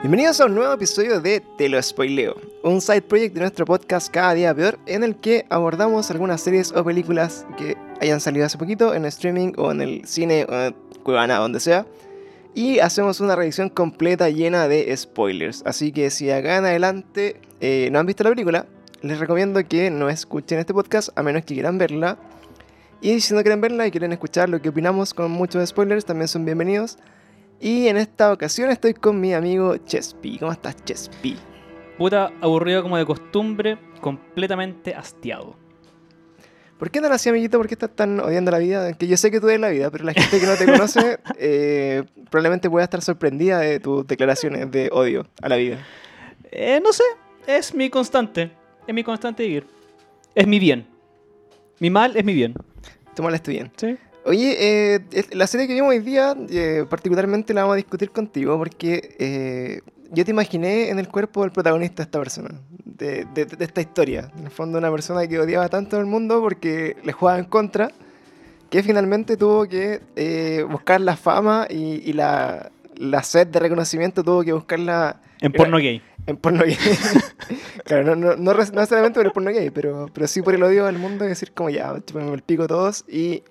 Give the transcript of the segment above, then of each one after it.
Bienvenidos a un nuevo episodio de Te lo spoileo, un side project de nuestro podcast Cada Día Peor, en el que abordamos algunas series o películas que hayan salido hace poquito en streaming o en el cine o en Cuevana, donde sea, y hacemos una revisión completa llena de spoilers. Así que si acá en adelante eh, no han visto la película, les recomiendo que no escuchen este podcast a menos que quieran verla. Y si no quieren verla y quieren escuchar lo que opinamos con muchos spoilers, también son bienvenidos. Y en esta ocasión estoy con mi amigo Chespi. ¿Cómo estás, Chespi? Puta, aburrido como de costumbre, completamente hastiado. ¿Por qué tan así, amiguito? ¿Por qué estás tan odiando la vida? Que yo sé que tú odias la vida, pero la gente que no te conoce eh, probablemente pueda estar sorprendida de tus declaraciones de odio a la vida. Eh, no sé, es mi constante. Es mi constante vivir. Es mi bien. Mi mal es mi bien. Tu mal es tu bien. Sí. Oye, eh, la serie que vimos hoy día, eh, particularmente la vamos a discutir contigo porque eh, yo te imaginé en el cuerpo del protagonista de esta persona, de, de- de esta historia. En el fondo, una persona que odiaba tanto al mundo porque le jugaba en contra, que finalmente tuvo que eh, buscar la fama y, y la, la sed de reconocimiento, tuvo que buscarla En porno gay. en porno gay. claro, no, no, no, necesariamente por el porno gay, pero, pero sí por el odio al mundo y decir como ya, chúpenme el pico todos y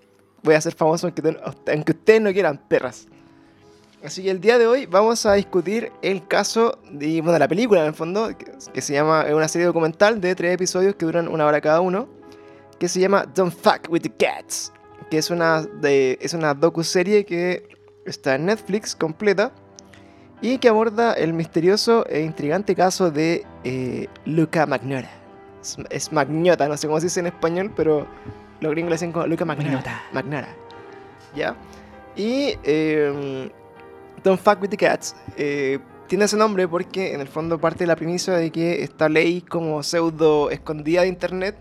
voy a ser famoso aunque, aunque ustedes no quieran, perras. Así que el día de hoy vamos a discutir el caso de, bueno, la película en el fondo, que, que se llama, es una serie documental de tres episodios que duran una hora cada uno, que se llama Don't Fuck With The Cats, que es una, de, es una docu-serie que está en Netflix completa y que aborda el misterioso e intrigante caso de eh, Luca Magnota. Es, es Magnota, no sé cómo se dice en español, pero los gringos le dicen como Luca. Magnota. Magnota. ¿Ya? Y eh, Don't Fuck With The Cats eh, tiene ese nombre porque en el fondo parte de la premisa de que esta ley como pseudo escondida de internet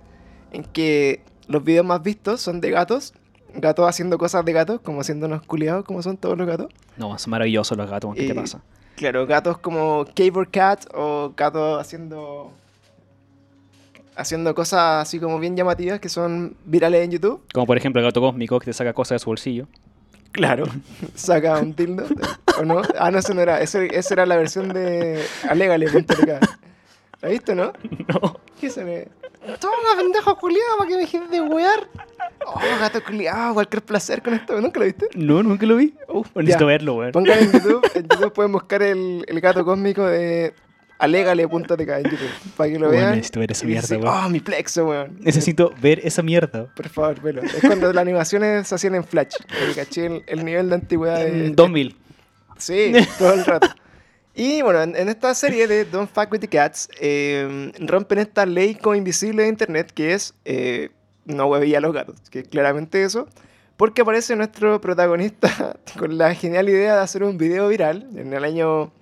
en que los videos más vistos son de gatos, gatos haciendo cosas de gatos, como siendo unos culiados como son todos los gatos. No, son maravillosos los gatos. ¿Qué Eh, te pasa? Claro, gatos como Cable Cat o gatos haciendo haciendo cosas así como bien llamativas que son virales en YouTube. Como por ejemplo el gato cósmico que te saca cosas de su bolsillo. Claro, saca un tildo, ¿o no? Ah, no, eso no era, eso- esa era la versión de Alegale.tk. ¿La viste, no? No. ¿Qué se ve? Toma, pendejo culiado, para que me dejes de wear. Oh, gato culiado, cualquier placer con esto. ¿Nunca lo viste? No, nunca lo vi. Uf, Necesito ya. verlo, weón. Pongan en YouTube, en YouTube pueden buscar el, el gato cósmico de alegale.tk en YouTube, para que lo Weón, vean. necesito ver esa mierda, weón. Oh, mi plexo, weón. Necesito ver esa mierda. Por favor, velo. Es cuando las animaciones se hacían en Flash. Caché el, el nivel de antigüedad de... En 2000. Sí, todo el rato. Y bueno, en, en esta serie de Don't Fuck With The Cats, eh, rompen esta ley como invisible de internet que es eh, no huevilla a los gatos, que es claramente eso, porque aparece nuestro protagonista con la genial idea de hacer un video viral en el año,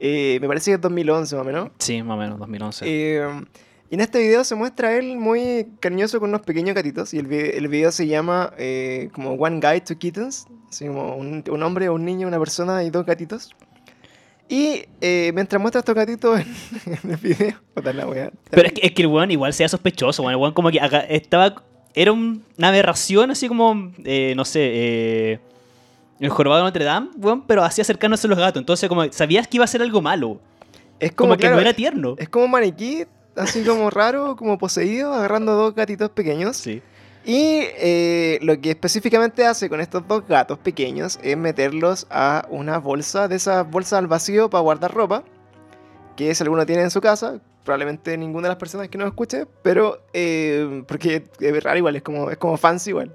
eh, me parece que es 2011 más o menos. Sí, más o menos, 2011. Eh, y en este video se muestra a él muy cariñoso con unos pequeños gatitos. Y el, vi- el video se llama eh, como One Guy, Two Kittens. Así como un, un hombre, un niño, una persona y dos gatitos. Y eh, mientras muestra estos gatitos en, en el video, la wea. Pero es que, es que el weón igual sea sospechoso, weón. El weón como que acá estaba... Era un- una aberración así como, eh, no sé, eh, el jorobado de Notre Dame, weón, pero hacía acercarnos a los gatos. Entonces como sabías que iba a ser algo malo. es Como, como, que no era tierno. es como un maniquí, así como raro, como poseído, agarrando dos gatitos pequeños. Sí. Y eh, lo que específicamente hace con estos dos gatos pequeños es meterlos a una bolsa, de esas bolsas al vacío para guardar ropa, que si alguno tiene en su casa, probablemente ninguna de las personas que nos escuche, pero eh, porque es raro igual, es como, es como fancy igual.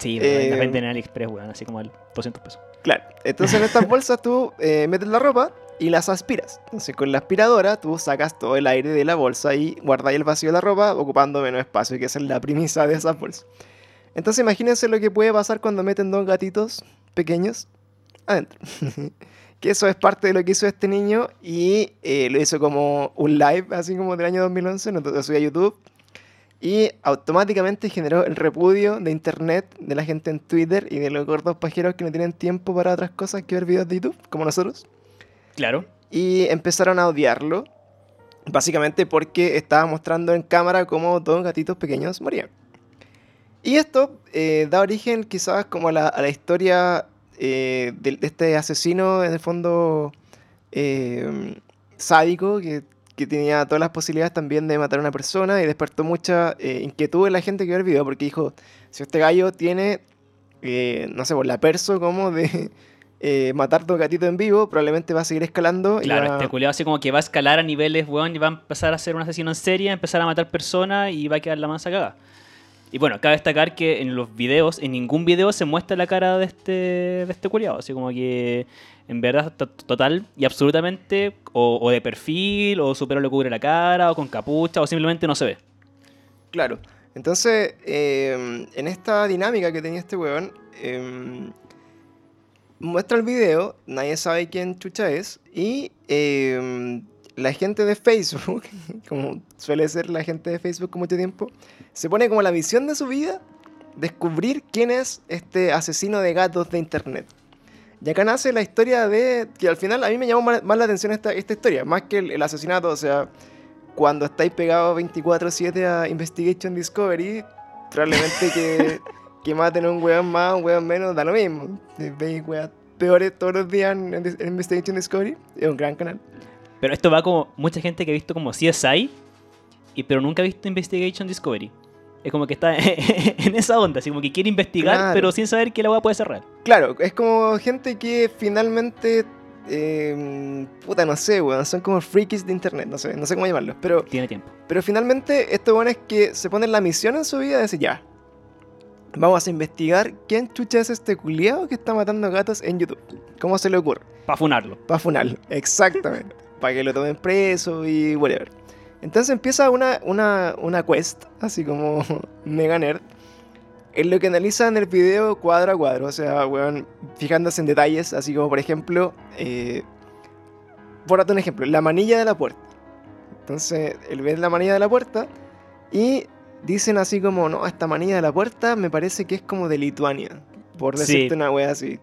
Sí, Eh, las venden en AliExpress, weón, así como al 200 pesos. Claro, entonces en estas bolsas tú eh, metes la ropa y las aspiras. Entonces con la aspiradora tú sacas todo el aire de la bolsa y guardas el vacío de la ropa ocupando menos espacio, que esa es la premisa de esas bolsas. Entonces imagínense lo que puede pasar cuando meten dos gatitos pequeños adentro. que eso es parte de lo que hizo este niño y eh, lo hizo como un live, así como del año 2011, lo subió a YouTube. Y automáticamente generó el repudio de internet de la gente en Twitter y de los gordos pajeros que no tienen tiempo para otras cosas que ver videos de YouTube, como nosotros. Claro. Y empezaron a odiarlo, básicamente porque estaba mostrando en cámara cómo dos gatitos pequeños morían. Y esto eh, da origen quizás como a la, a la historia eh, de, de este asesino, en el fondo, eh, sádico que, que tenía todas las posibilidades también de matar a una persona y despertó mucha eh, inquietud en la gente que vio el video porque dijo, si este gallo tiene, eh, no sé, por la perso como de eh, matar dos gatitos en vivo, probablemente va a seguir escalando. y Claro, va- este culiado así como que va a escalar a niveles, weón, y va a empezar a ser un asesino en serie, a empezar a matar personas y va a quedar la mansa cagada. Y bueno, cabe destacar que en los videos, en ningún video se muestra la cara de este, de este culiado. Así como que en verdad, to- total y absolutamente, o, de perfil, o su pelo le cubre la cara, o con capucha, o simplemente no se ve. Claro. Entonces, eh, en esta dinámica que tenía este weón, eh, muestra el video, nadie sabe quién chucha es, y eh, la gente de Facebook, como suele ser la gente de Facebook con mucho tiempo, se pone como la misión de su vida descubrir quién es este asesino de gatos de internet. Y acá nace la historia de. que al final a mí me llamó más, la atención esta, esta historia, más que el, asesinato, o sea, cuando estáis pegados 24-7 a Investigation Discovery, probablemente que, que maten un weón más, un weón menos, da lo mismo. Veis weas peores todos los días en, en Investigation Discovery, es un gran canal. Pero esto va como mucha gente que ha visto como CSI, y, pero nunca ha visto Investigation Discovery. Es como que está en esa onda, así como que quiere investigar, Claro. pero sin saber que la weá puede ser real. Claro, es como gente que finalmente. eh, puta, no sé, weón. Son como frikis de internet, no sé, no sé cómo llamarlos. Pero, Tiene tiempo. pero finalmente, estos weones que se ponen la misión en su vida de decir, ya. Vamos a investigar quién chucha es este culiao que está matando gatos en YouTube. ¿Cómo se le ocurre? Para funarlo. Para funarlo, exactamente. Para que lo tomen preso y whatever. Entonces empieza una, una, una quest, así como mega nerd, en lo que analiza en el video cuadro a cuadro. O sea, weón, fijándose en detalles, así como por ejemplo, eh, por un ejemplo, la manilla de la puerta. Entonces, él ve la manilla de la puerta y dicen así como, no, esta manilla de la puerta me parece que es como de Lituania, por Sí. decirte una wea así.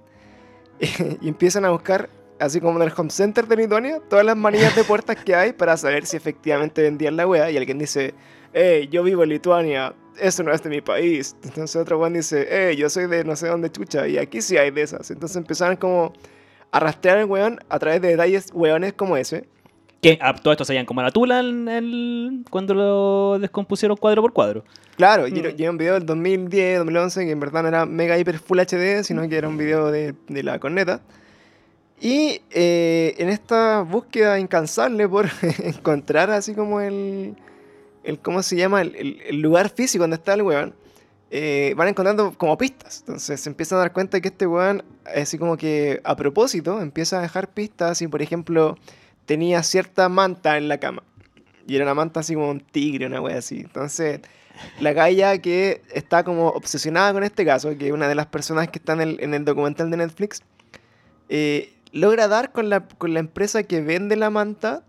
y empiezan a buscar, así como en el home center de Lituania, todas las manillas de puertas que hay para saber si efectivamente vendían la wea. Y alguien dice, hey, yo vivo en Lituania, eso no es de mi país. Entonces otro weón dice, hey, yo soy de no sé dónde chucha, y aquí sí hay de esas. Entonces empezaron como a rastrear al weón a través de detalles weones como ese. Que a todo esto se como la tula en el- cuando lo descompusieron cuadro por cuadro. Claro, y era- Mm. y era un video del 2010, 2011, que en verdad no era mega hiper full HD, sino que era un video de, de la corneta. Y eh, en esta búsqueda incansable por encontrar así como el, el ¿cómo se llama? El, lugar físico donde está el weón, eh, van encontrando como pistas. Entonces se empiezan a dar cuenta que este weón, así como que a propósito, empieza a dejar pistas y por ejemplo tenía cierta manta en la cama. Y era una manta así como un tigre, una wea así. Entonces, la galla que está como obsesionada con este caso, que es una de las personas que está en el, en el documental de Netflix, eh, logra dar con la, con la empresa que vende la manta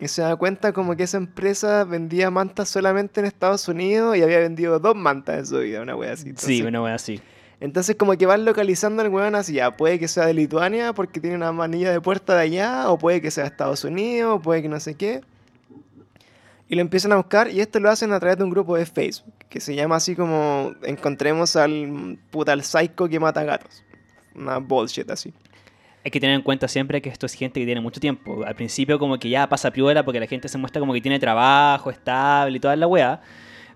y se da cuenta como que esa empresa vendía mantas solamente en Estados Unidos y había vendido dos mantas en su vida, una wea así. sí, Entonces, una wea así. entonces como que van localizando al weón así, ya, puede que sea de Lituania porque tiene una manilla de puerta de allá, o puede que sea de Estados Unidos, o puede que no sé qué. Y lo empiezan a buscar y esto lo hacen a través de un grupo de Facebook, que se llama así como encontremos al puta al psycho que mata gatos. Una bullshit así. Hay que tener en cuenta siempre que esto es gente que tiene mucho tiempo. Al principio como que ya pasa piola porque la gente se muestra como que tiene trabajo estable y toda la weá.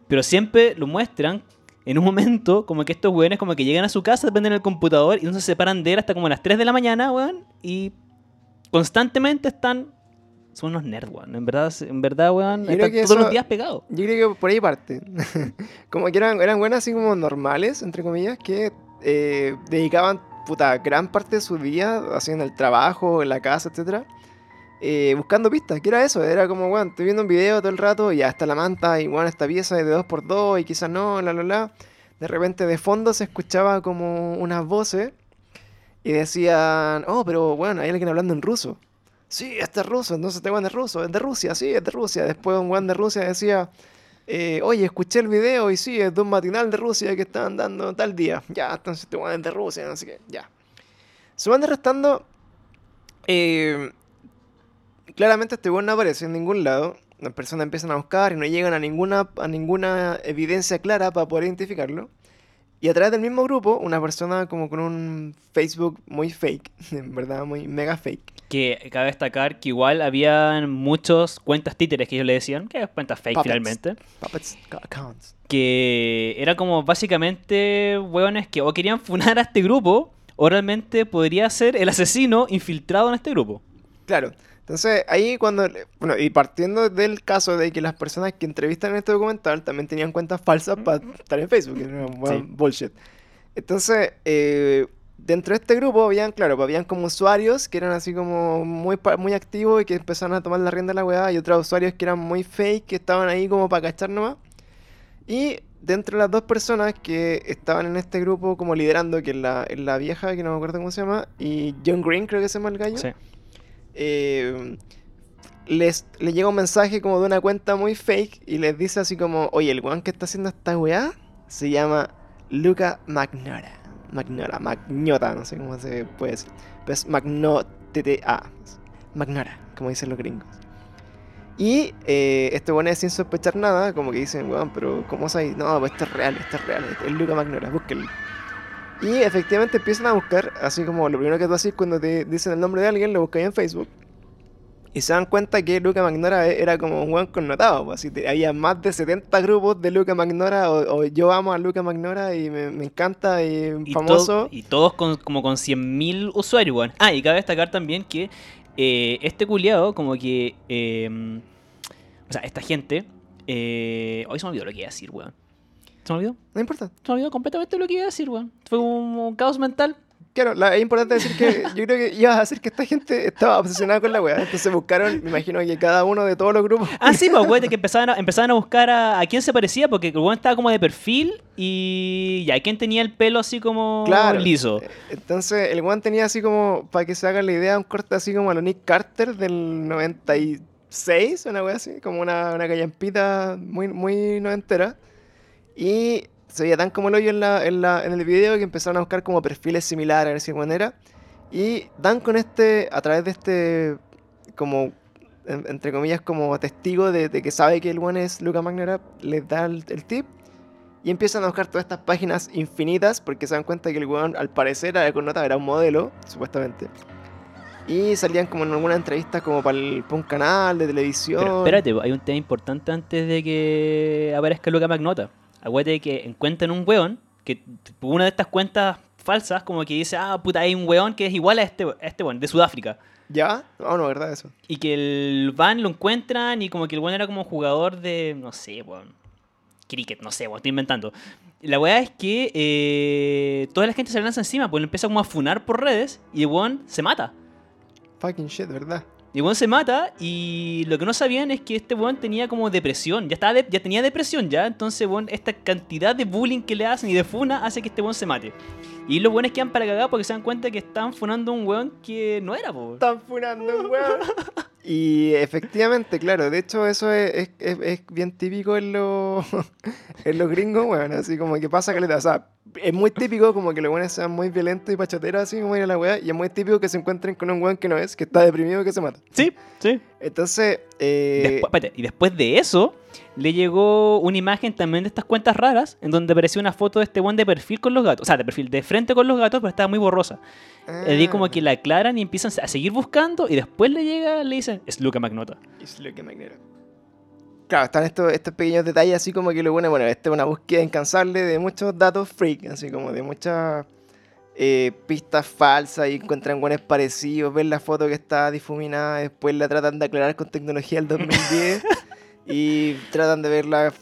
Pero siempre lo muestran en un momento como que estos weones como que llegan a su casa, prenden el computador y no se separan de él hasta como las 3 de la mañana, weón. Y constantemente están... Son unos nerds, weón. En verdad, en verdad weón, Yo están todos los eso- días pegados. Yo creo que por ahí parte. como que eran, eran buenas así como normales, entre comillas, que eh, dedicaban puta gran parte de su día haciendo el trabajo, en la casa, etcétera, eh, buscando pistas, que era eso, era como, bueno, estoy viendo un video todo el rato y ya está la manta y bueno, esta pieza es de 2x2 y quizás no, la la la. De repente de fondo se escuchaba como unas voces y decían, oh, pero bueno, hay alguien hablando en ruso. Sí, este es ruso, entonces este weón es ruso, es de Rusia, sí, es de Rusia. Después un weón de Rusia decía, eh, oye, escuché el video y sí, es de un matinal de Rusia que estaban dando tal día. Ya, entonces este weón es de Rusia, sé qué, ya. Se van restando. eh, claramente este weón no aparece en ningún lado. Las personas empiezan a buscar y no llegan a ninguna, a ninguna evidencia clara para poder identificarlo. Y a través del mismo grupo, una persona como con un Facebook muy fake, en verdad muy mega fake, Que cabe destacar que igual habían muchos cuentas títeres que ellos le decían, que es cuentas fake Puppets. finalmente, Puppets accounts. que era como básicamente hueones que o querían funar a este grupo o realmente podría ser el asesino infiltrado en este grupo. Claro. Entonces, ahí cuando. Bueno, y partiendo del caso de que las personas que entrevistan en este documental también tenían cuentas falsas para estar en Facebook, que era un buen Sí. bullshit. Entonces, eh, dentro de este grupo habían, claro, pues, habían como usuarios que eran así como muy, muy activos y que empezaron a tomar la rienda de la weá, y otros usuarios que eran muy fake, que estaban ahí como para cachar nomás. Y dentro de las dos personas que estaban en este grupo como liderando, que es la, la vieja, que no me acuerdo cómo se llama, y John Green creo que se llama el gallo Sí. eh, les, le llega un mensaje como de una cuenta muy fake y les dice así como, oye, el weón que está haciendo esta weá se llama Luca Magnora. Magnora, Magnota, no sé cómo se puede decir. Pero es Magnota. Magnora, como dicen los gringos. Y eh, este weón es sin sospechar nada, como que dicen, weón, pero ¿cómo sabes? No, pues esto es real, esto es real, es Luca Magnora, búsquenlo. Y efectivamente empiezan a buscar, así como lo primero que tú haces cuando te dicen el nombre de alguien, lo buscáis en Facebook. Y se dan cuenta que Luca Magnora e- era como un weón connotado. Pues, así te- había más de 70 grupos de Luca Magnora, o, o yo amo a Luca Magnora y me, me encanta y, Y, famoso. to- y todos con, como con 100.000 usuarios, weón. Ah, y cabe destacar también que eh, este culiado, como que. eh, o sea, esta gente. Eh, hoy se me olvidó lo que iba a decir, weón. ¿Se me olvidó? No importa. Se me olvidó completamente lo que iba a decir, weón. Fue un, un caos mental. Claro, la- es importante decir que yo creo que ibas a decir que esta gente estaba obsesionada con la weá. Entonces buscaron, me imagino que cada uno de todos los grupos. Ah, sí, pues, weón, que empezaban a, empezaban a buscar a, a quién se parecía, porque el weón estaba como de perfil y ya, quién tenía el pelo así como Claro. liso. Entonces el weón tenía así como, para que se hagan la idea, un corte así como a lo Nick Carter del 96, una wea así, como una, una callampita muy, muy noventera. Y se veía tan como el hoyo en, la, en, la, en el video que empezaron a buscar como perfiles similares, a ver si manera. Y dan con este, a través de este, como, en- entre comillas, como testigo de, de que sabe que el weón es Luca Magnera, les da el, el tip. Y empiezan a buscar todas estas páginas infinitas porque se dan cuenta que el weón, al parecer, era connotado, era un modelo, supuestamente. Y salían como en alguna entrevista como para, el- para un canal de televisión. Pero espérate, hay un tema importante antes de que aparezca Luca Magnota. Acuérdate que encuentran un weón, que una de estas cuentas falsas, como que dice, ah, puta, hay un weón que es igual a este, a este weón, de Sudáfrica. ¿Ya? No, no, verdad eso. Y que el van lo encuentran y como que el weón era como jugador de, no sé, weón, cricket, no sé, weón, estoy inventando. La weá es que eh, toda la gente se lanza encima, pues lo empieza como a funar por redes y el weón se mata. Fucking shit, ¿verdad? Y weón se mata y lo que no sabían es que este weón tenía como depresión. Ya, estaba de- ya tenía depresión ya. Entonces, weón, esta cantidad de bullying que le hacen y de funa hace que este weón se mate. Y los weones quedan para cagar porque se dan cuenta que están funando a un weón que no era, po. Están funando un weón. Y efectivamente, claro, de hecho eso es, es- es- bien típico en los, en los gringos, weón, así como que pasa caleta, o sea, es muy típico como que los weones sean muy violentos y pachoteros así como ir a la weá, y es muy típico que se encuentren con un weón que no es, que está deprimido y que se mata. Sí, sí. Entonces, eh, Después, espérate, y después de eso, le llegó una imagen también de estas cuentas raras, en donde apareció una foto de este weón de perfil con los gatos. O sea, de perfil de frente con los gatos, pero estaba muy borrosa. Ah, como que la aclaran y empiezan a seguir buscando, y después le llega, le dicen, es Luca Magnota. Es me ignora. Claro, están estos, estos pequeños detalles así como que lo bueno, bueno, esta es una búsqueda incansable de muchos datos freak, así como de muchas eh, pistas falsas y encuentran buenos parecidos, ven la foto que está difuminada, después la tratan de aclarar con tecnología del 2010 y tratan de ver la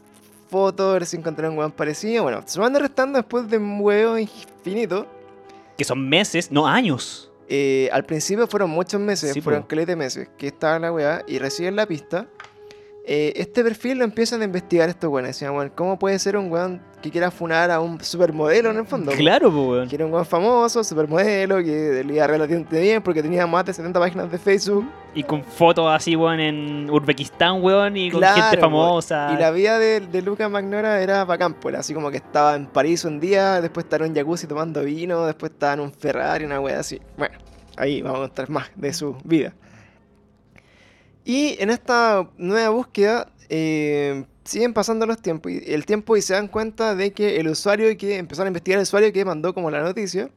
foto, ver si encuentran un buen parecido. Bueno, se van restando después de un huevo infinito. Que son meses, no años. Eh, al principio fueron muchos meses, Sí, fueron po. de meses que estaba la weá y reciben la pista. Eh, este perfil lo empiezan a investigar estos weones. Decían, weón, ¿cómo puede ser un weón que quiera funar a un supermodelo en el fondo? Claro, pues, weón. Que era un weón famoso, supermodelo, que le iba relativamente bien porque tenía más de 70 páginas de Facebook. Y con fotos así, weón, en Uzbekistán, weón, y con Claro, gente weón. famosa. Y la vida de, de Luca Magnora era bacán, pues era así como que estaba en París un día, después estaba en un jacuzzi tomando vino, después estaba en un Ferrari, una wea así. Bueno, ahí vamos a contar más de su vida. Y en esta nueva búsqueda eh, siguen pasando los tiempos y el tiempo y se dan cuenta de que el usuario que empezaron a investigar el usuario que mandó como la noticia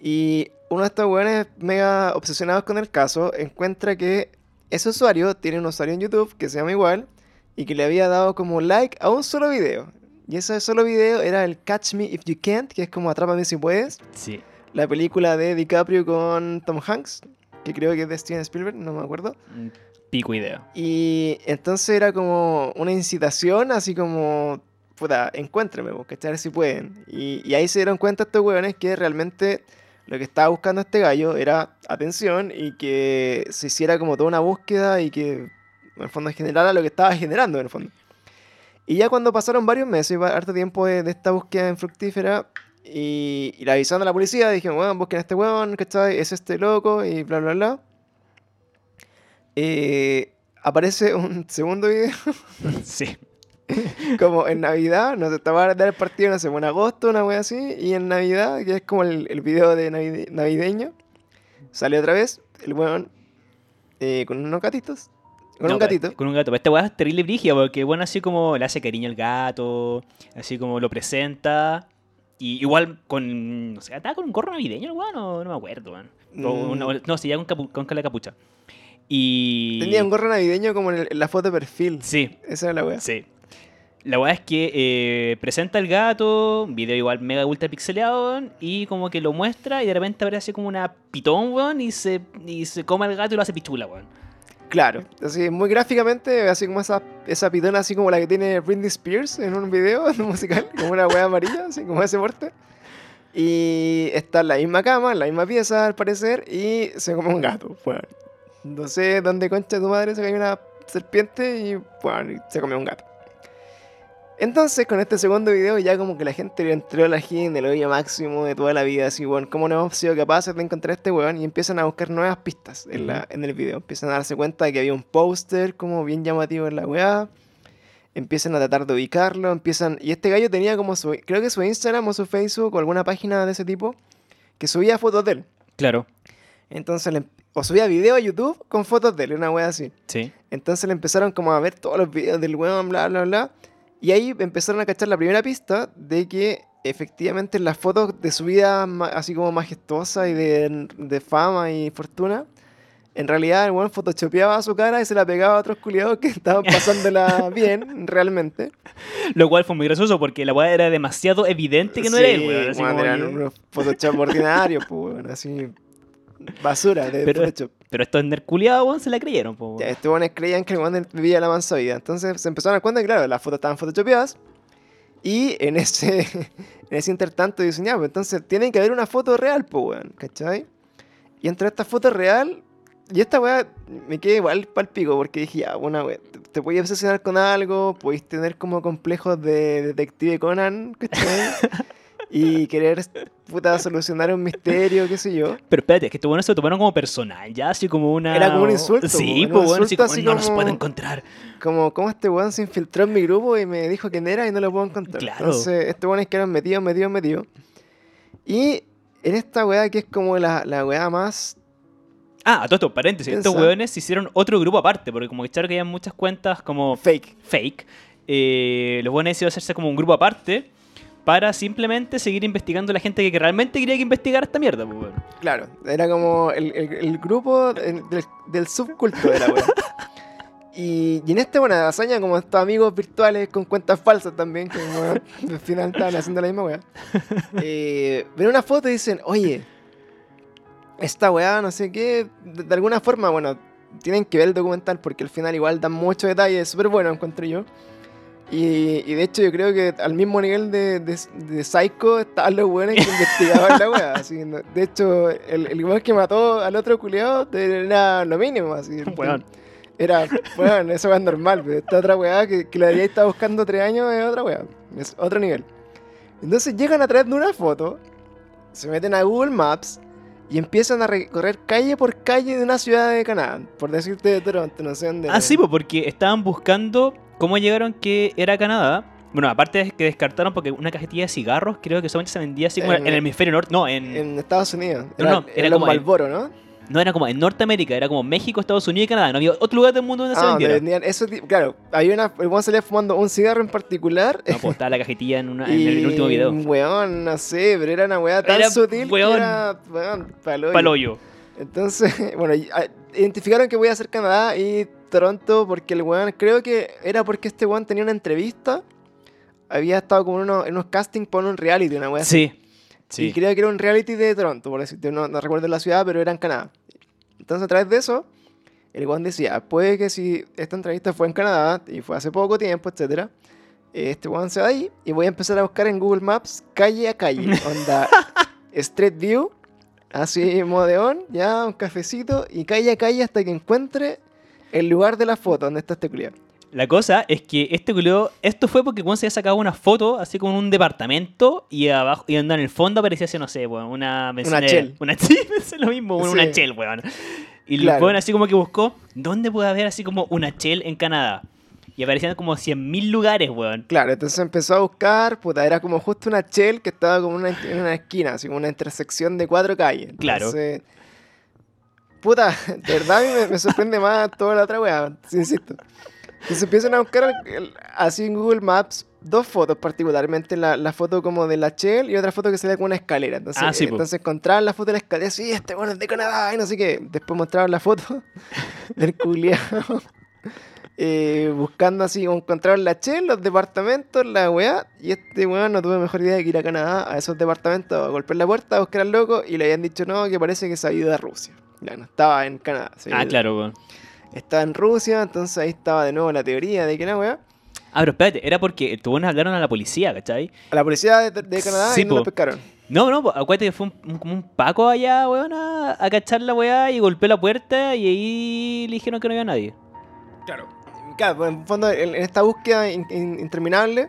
Y uno de estos weones mega obsesionados con el caso encuentra que ese usuario tiene un usuario en YouTube que se llama igual y que le había dado como like a un solo video. Y ese solo video era el Catch Me If You Can't, que es como Atrápame si puedes. Sí. La película de DiCaprio con Tom Hanks, que creo que es de Steven Spielberg, no me acuerdo. Mm, Pico idea. Y entonces era como una incitación, así como, puta, encuéntrame, vos, ¿cachai? A ver si pueden. Y, y ahí se dieron cuenta estos weones que realmente lo que estaba buscando este gallo era atención y que se hiciera como toda una búsqueda y que en el fondo generara lo que estaba generando en el fondo. Y ya cuando pasaron varios meses, y harto tiempo de, de esta búsqueda infructífera, y, y la avisaron a la policía, dijeron, weón, busquen a este weón, ¿cachai? Es este loco, y bla, bla, bla. Eh, aparece un segundo video, Sí. como en Navidad, no sé, estaba a dar el partido, no sé, en agosto, una wea así, y en Navidad, que es como el, el video de navide- navideño, sale otra vez el weón eh, con unos gatitos, con No, un gatito. Con un gato. Esta weá es terrible brígida porque, bueno, así como le hace cariño al gato, así como lo presenta. Y igual con. No sé, ¿estaba con un gorro navideño el weón? No, no me acuerdo, weón. Mm. No, sí, ya con, capu- con la capucha. Y. Tenía un gorro navideño como en, el- en la foto de perfil. Sí, Esa era la wea. sí. La weá es que eh, presenta al gato, un video igual mega ultra pixeleado, weón, y como que lo muestra y de repente aparece como una pitón, weón, y se, y se come al gato y lo hace pichula, weón. Claro, así muy gráficamente, así como esa, esa pitona, así como la que tiene Britney Spears en un video musical, como una wea amarilla, así como ese porte. Y está en la misma cama, en la misma pieza al parecer, y se come un gato. Bueno, no sé dónde concha tu madre se cayó una serpiente y bueno, se comió un gato. Entonces, con este segundo video, ya como que la gente le entró la en el hoyo máximo de toda la vida. Así, bueno, ¿cómo no hemos sido capaces de encontrar a este weón? Y empiezan a buscar nuevas pistas en, la, en el video. Empiezan a darse cuenta de que había un póster como bien llamativo en la weá. Empiezan a tratar de ubicarlo. Empiezan. Y este gallo tenía como su. Creo que su Instagram o su Facebook o alguna página de ese tipo. Que subía fotos de él. Claro. Entonces, le- o subía video a YouTube con fotos de él, una weá así. Sí. Entonces le empezaron como a ver todos los videos del weón, bla, bla, bla. Y ahí empezaron a cachar la primera pista de que efectivamente en las fotos de su vida así como majestuosa y de, de fama y fortuna, en realidad el weón photoshopeaba su cara y se la pegaba a otros culiados que estaban pasándola bien, realmente. Lo cual fue muy gracioso porque la weá era demasiado evidente que no era él, weón. así como eran unos Photoshop ordinarios, pues, weón, así basura de Pero- Photoshop. Pero estos nerculiados, weón, se la creyeron, po, weón. estos buenos creían que el weón vivía la mansa vida. Entonces se empezaron a cuenta claro, las fotos estaban photoshopeadas. Y en ese, en ese intertanto ya, pues entonces tiene que haber una foto real, pues, weón, ¿cachai? Y entre esta foto real, y esta weá me quedé igual pal pico, porque dije, ya, bueno, weá, te, te podías obsesionar con algo, podéis tener como complejos de detective Conan, ¿cachai? y querer, puta, solucionar un misterio, qué sé yo. Pero espérate, es que estos weones se lo tomaron como personal, ya así como una. Era como un insulto, Sí, pues bueno, así como así no nos como- puede encontrar. Como, ¿cómo este weón se infiltró en mi grupo y me dijo quién era y no lo puedo encontrar? Claro. Entonces, este weón es que eran metidos, metidos, metidos. Y en esta weá que es como la, la weá más. Ah, a todo esto, paréntesis. Estos weones hicieron otro grupo aparte, porque como que que había muchas cuentas como fake. fake. eh, los weones decidieron hacerse como un grupo aparte para simplemente seguir investigando a la gente que, realmente quería que investigara esta mierda, pues, weón. Claro, era como el, el- el grupo del, del subculto de la weá. Y, y en esta buena hazaña, como estos amigos virtuales con cuentas falsas también, que weón, al final estaban haciendo la misma weá, eh, ven una foto y dicen, oye, esta weá, no sé qué, de, de alguna forma, bueno, tienen que ver el documental porque al final igual dan mucho detalle, súper bueno, encuentro yo. Y, y de hecho yo creo que al mismo nivel de, de, de Psycho estaban los weones que investigaban la weá. así, no- de hecho, el, el weón que mató al otro culiado era lo mínimo. Así, Weón. Era, bueno, eso es normal, pero esta otra weá que, que la había estado buscando tres años es otra weá. Es otro nivel. Entonces llegan a través de una foto, se meten a Google Maps y empiezan a recorrer calle por calle de una ciudad de Canadá. Por decirte de Toronto, no sé dónde. Ah, sí, porque estaban buscando cómo llegaron que era Canadá. Bueno, aparte de que descartaron porque una cajetilla de cigarros creo que solamente se vendía así como En- en, el hemisferio norte. No, en. En Estados Unidos. No, Era, no, era era como en- Marlboro, ¿no? No era como en Norteamérica, era como México, Estados Unidos y Canadá. No había otro lugar del mundo donde se Ah, donde vendiera. vendían eso, claro, había una, salía fumando un cigarro en particular. No, pues estaba la cajetilla en, una- en y, el, el último video. Weón, no sé, pero era una weá tan Era, sutil weón, que era, weón, paloyo. Paloyo. Entonces, bueno, y- a- identificaron que voy a hacer Canadá y Toronto porque el weón, creo que era porque este weón tenía una entrevista. Había estado como en unos, en unos castings por un reality, una weá así. Sí. Y Sí. creo que era un reality de Toronto, por decirte, no, no recuerdo la ciudad, pero era en Canadá. Entonces, a través de eso, el weón decía, puede que si esta entrevista fue en Canadá y fue hace poco tiempo, etcétera, este weón se va ahí y voy a empezar a buscar en Google Maps calle a calle, onda Street View, así modeón, ya un cafecito y calle a calle hasta que encuentre el lugar de la foto donde está este culiao. La cosa es que este culeo, esto fue porque Juan se había sacado una foto así como en un departamento y abajo y anda en el fondo aparecía así, no sé, weón, una Una chel. Una sí, es lo mismo, weón, una chel, weón. Y el Claro. weón así como que buscó, ¿dónde puede haber así como una chel en Canadá? Y aparecían como 100.000 lugares, weón. Claro, entonces empezó a buscar, puta, era como justo una chel que estaba como una, en una esquina, así como una intersección de cuatro calles. Claro. Puta, de verdad me, me sorprende más toda la otra weá, insisto. Entonces empiezan a buscar así en Google Maps dos fotos particularmente, la, la foto como de la chel y otra foto que salía con una escalera. Entonces, Ah, sí, entonces encontraban la foto de la escalera, sí, este bueno es de Canadá y no sé qué. Después mostraron la foto del culiao. eh, buscando así, encontraron la chel, los departamentos, la weá, y este weón no tuvo mejor idea que ir a Canadá, a esos departamentos, a golpear la puerta, a buscar al loco, y le habían dicho no, que parece que se ha ido a Rusia. Ya no estaba en Canadá. había Ah, claro, weón. Estaba en Rusia, entonces ahí estaba de nuevo la teoría de que la weá. Ah, pero espérate, era porque estos hablaron a la policía, ¿cachai? A la policía de, de Canadá Sí, y no lo po. pescaron. No, no, acuérdate que fue un, un- como un paco allá, weón, a, a cachar la weá y golpeó la puerta y ahí le dijeron que no había nadie. Claro. Claro, pues, en el fondo, en, en esta búsqueda in- in- interminable,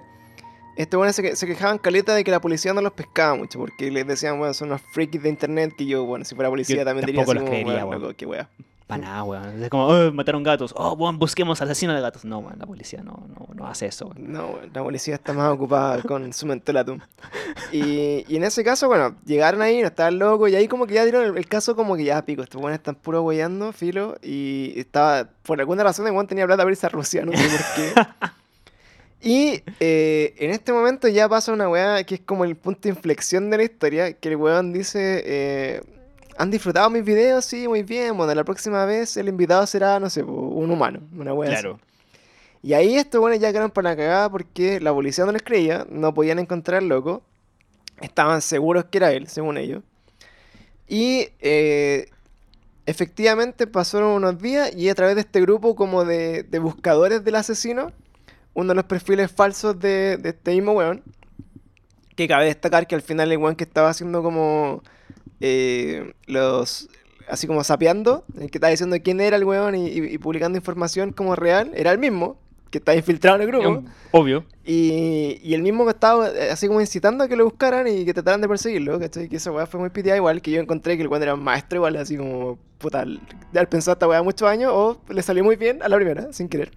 este bueno se, se quejaban caleta de que la policía no los pescaba mucho, porque les decían, bueno, son unos frikis de internet que yo, bueno, si fuera policía Yo también diría así los como, creería, loco, qué wea. Para nada, weón. Es como, "Oh, mataron gatos. Oh, weón, busquemos asesinos de gatos. No, weón, la policía no, no, no hace eso, weón. No, weón, la policía está más ocupada con su mentolatum. Y, y en ese caso, bueno, llegaron ahí, no estaban locos, y ahí como que ya dieron el, el caso como que ya, pico, estos buenos están puro weyando, filo, y estaba, por alguna razón, el weón tenía plata para irse a Rusia, no sé por qué. Y eh, en este momento ya pasa una weá que es como el punto de inflexión de la historia, que el weón dice, eh, ¿han disfrutado mis videos? Sí, muy bien, bueno, la próxima vez el invitado será, no sé, un humano, una weá así. Claro. Y ahí estos buenos ya quedaron para la cagada porque la policía no les creía, no podían encontrar al loco, estaban seguros que era él, según ellos. Y eh, efectivamente pasaron unos días y a través de este grupo como de, de buscadores del asesino, uno de los perfiles falsos de, de este mismo weón, que cabe destacar que al final el weón que estaba haciendo como eh, los... Así como sapeando, el que estaba diciendo quién era el weón y, y- y publicando información como real, era el mismo, que estaba infiltrado en el grupo. Obvio. Y, y el mismo que estaba eh, así como incitando a que lo buscaran y que trataran de perseguirlo, ¿cachai? Que esa weá fue muy piteada igual, que yo encontré que el weón era maestro igual, así como, puta, ya pensó esta weá muchos años o le salió muy bien a la primera, sin querer.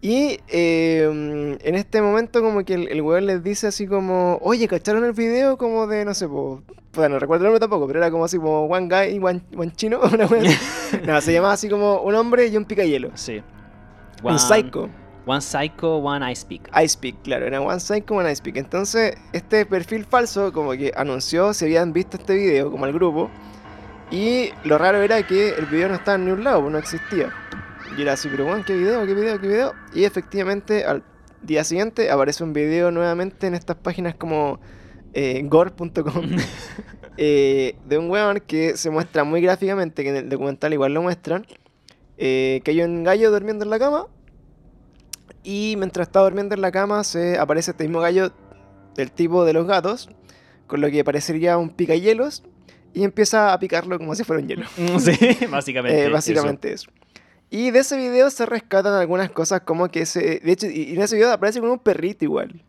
Y eh, en este momento como que el, el weón les dice así como, oye, ¿cacharon el video como de, no sé, po, puta, no recuerdo el nombre tampoco, pero era como así como One Guy, One, one Chino, una así. No, se llamaba así como un hombre y un picayelo. Sí. Un psycho. One Psycho, One Ice Peak. Ice Peak, claro, era One Psycho, One Ice Peak. Entonces, este perfil falso como que anunció si habían visto este video como al grupo. Y lo raro era que el video no estaba en ningún lado, pues no existía. Y era así, pero bueno, ¿qué video? ¿Qué video? ¿Qué video? Y efectivamente, al día siguiente aparece un video nuevamente en estas páginas como eh, gore.com eh, de un weón que se muestra muy gráficamente, que en el documental igual lo muestran, eh, que hay un gallo durmiendo en la cama y mientras está durmiendo en la cama se aparece este mismo gallo del tipo de los gatos, con lo que parecería un picahielos, y empieza a picarlo como si fuera un hielo. sí, básicamente. Eh, eso. básicamente eso. Y de ese video se rescatan algunas cosas como que se... De hecho, y en ese video aparece con un perrito igual.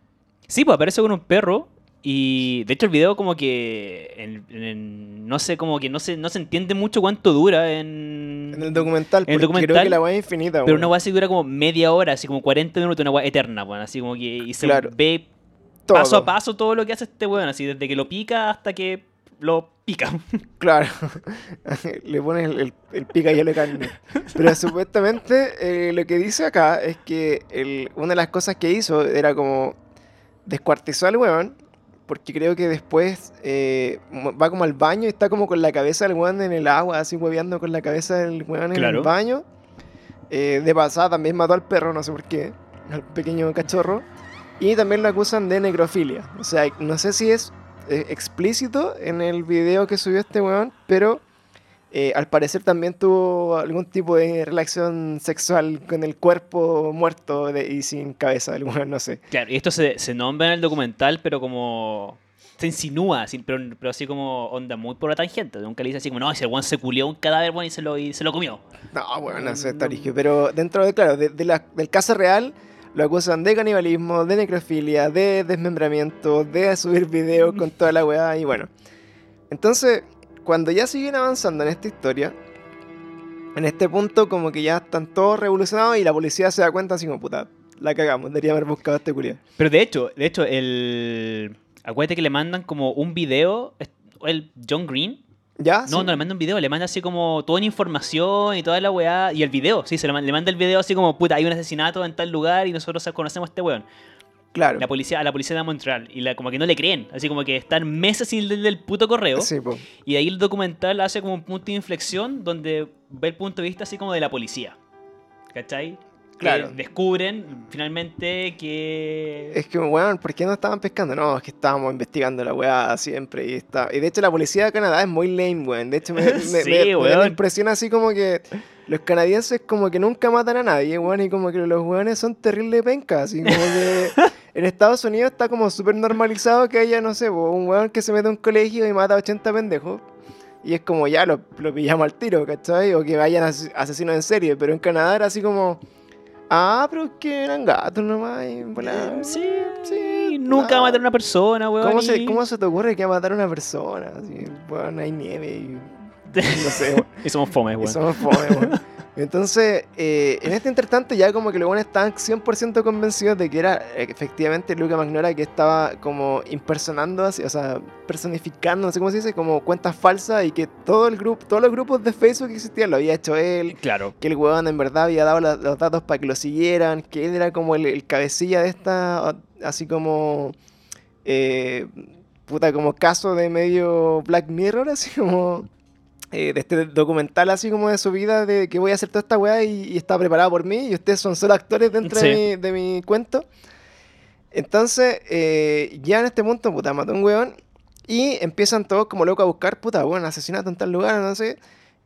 Sí, pues aparece con un perro. Y de hecho el video como que en- en- no sé, como que no se, no se entiende mucho cuánto dura en... En el documental, En el porque creo documental, que la weá es infinita, Pero weón. una weá así dura como media hora, así como 40 minutos, una weá eterna, weón. Así como que y se Claro. ve Todo. paso a paso todo lo que hace este weón, así desde que lo pica hasta que lo pica. Claro, le pones el, el, el pica y le carne. Pero supuestamente eh, lo que dice acá es que el- una de las cosas que hizo era como descuartizó al weón, porque creo que después eh, va como al baño y está como con la cabeza del weón en el agua, así hueveando con la cabeza del weón en el baño. Eh, de pasada también mató al perro, no sé por qué, al pequeño cachorro. Y también lo acusan de necrofilia. O sea, no sé si es explícito en el video que subió este weón, pero eh, al parecer también tuvo algún tipo de relación sexual con el cuerpo muerto de- y sin cabeza del weón, no sé. Claro, y esto se, se nombra en el documental, pero como. Se insinúa, así, pero, pero así como onda muy por la tangente. Nunca le dice así como, no, el weón se culió un cadáver, bueno, y se lo, y se lo comió. No, bueno, no sé, Mm, está no. rígido. Pero dentro de, claro, de, de la- del caso real, lo acusan de canibalismo, de necrofilia, de desmembramiento, de subir videos con toda la weá y bueno. Entonces, cuando ya siguen avanzando en esta historia, en este punto como que ya están todos revolucionados y la policía se da cuenta así como, puta, la cagamos, debería haber buscado a este culiao. Pero de hecho, de hecho, el. Acuérdate que le mandan como un video. El John Green. ¿Ya? No, Sí. no le manda un video, le manda así como toda la información y toda la weá. Y el video, sí, se le, man- le manda el video así como, puta, hay un asesinato en tal lugar y nosotros conocemos a este weón. Claro. La policía, a la policía de Montreal. Y la, como que no le creen. Así como que están meses sin leer el puto correo. Sí, po. Y de ahí el documental hace como un punto de inflexión donde ve el punto de vista así como de la policía. ¿Cachai? Claro. descubren finalmente que... Es que, weón, ¿por qué no estaban pescando? No, es que estábamos investigando la weá siempre. Y, está... y de hecho, la policía de Canadá es muy lame, weón. De hecho, me, me, Sí, me- me da la impresión así como que los canadienses, como que nunca matan a nadie, weón. Y como que los weones son terrible pencas. Así como que en Estados Unidos está como súper normalizado que haya, no sé, un weón que se mete a un colegio y mata a 80 pendejos. Y es como ya lo, lo pillamos al tiro, ¿cachai? O que vayan as- asesinos en serie. Pero en Canadá era así como. Ah, pero es que eran gatos nomás. Y, Eh, sí, sí, Nunca no. matar a una persona, weón. ¿Cómo se, y- ¿Cómo se te ocurre que va a matar a una persona? Así, bueno, hay nieve y. No sé, weón. Y somos fomes, Y weón. somos fome, weón. Entonces, eh, en este intertanto, ya como que los buenos estaban 100% convencidos de que era efectivamente Luca Magnora que estaba como impersonando, así, o sea, personificando, no sé cómo se dice, como cuentas falsas y que todo el grupo, todos los grupos de Facebook que existían lo había hecho él. Claro. Que el weón en verdad había dado la- los datos para que lo siguieran, que él era como el, el cabecilla de esta, así como, eh, puta, como caso de medio Black Mirror, así como, eh, de este documental así como de su vida, de que voy a hacer toda esta weá y, y está preparada por mí y ustedes son solo actores dentro Sí. de, mi, de mi cuento. Entonces, eh, ya en este punto, puta, mató un weón y empiezan todos como locos a buscar, puta, bueno, asesinato en tal lugar, no sé.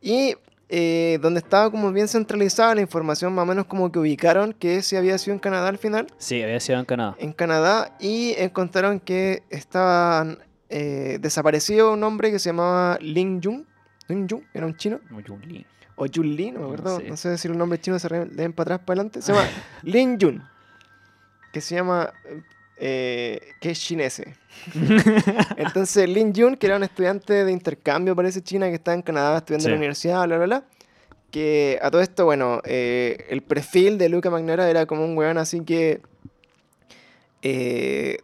Y eh, donde estaba como bien centralizada la información, más o menos como que ubicaron que si había sido en Canadá al final, Sí, había sido en Canadá. en Canadá, y encontraron que estaban eh, desaparecido un hombre que se llamaba Lin Jun. Lin Jun, era un chino. Muy Jun Lee. O Jun Li, no me No acuerdo. sé. No sé si los nombres chinos se leen para atrás, para adelante. Se llama Lin Jun. Que se llama. eh, que es chinese. Entonces, Lin Jun, que era un estudiante de intercambio, parece China, que estaba en Canadá estudiando en la universidad, bla, bla, bla. Que a todo esto, bueno, eh, el perfil de Luca Magnora era como un weón así que. eh,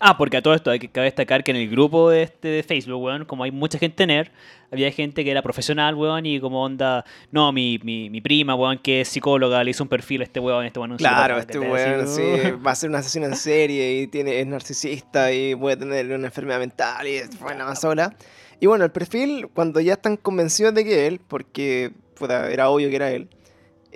Ah, porque a todo esto hay que cabe destacar que en el grupo de, este, de Facebook, weón, como hay mucha gente nerd, había gente que era profesional, weón, y como onda, no, mi, mi, mi prima, weón, que es psicóloga, le hizo un perfil a este weón, este weón Claro, este weón sí, va a ser un asesino en serie y tiene, es narcisista y puede tener una enfermedad mental y es buena más sola. Y bueno, el perfil, cuando ya están convencidos de que él, porque puta, era obvio que era él,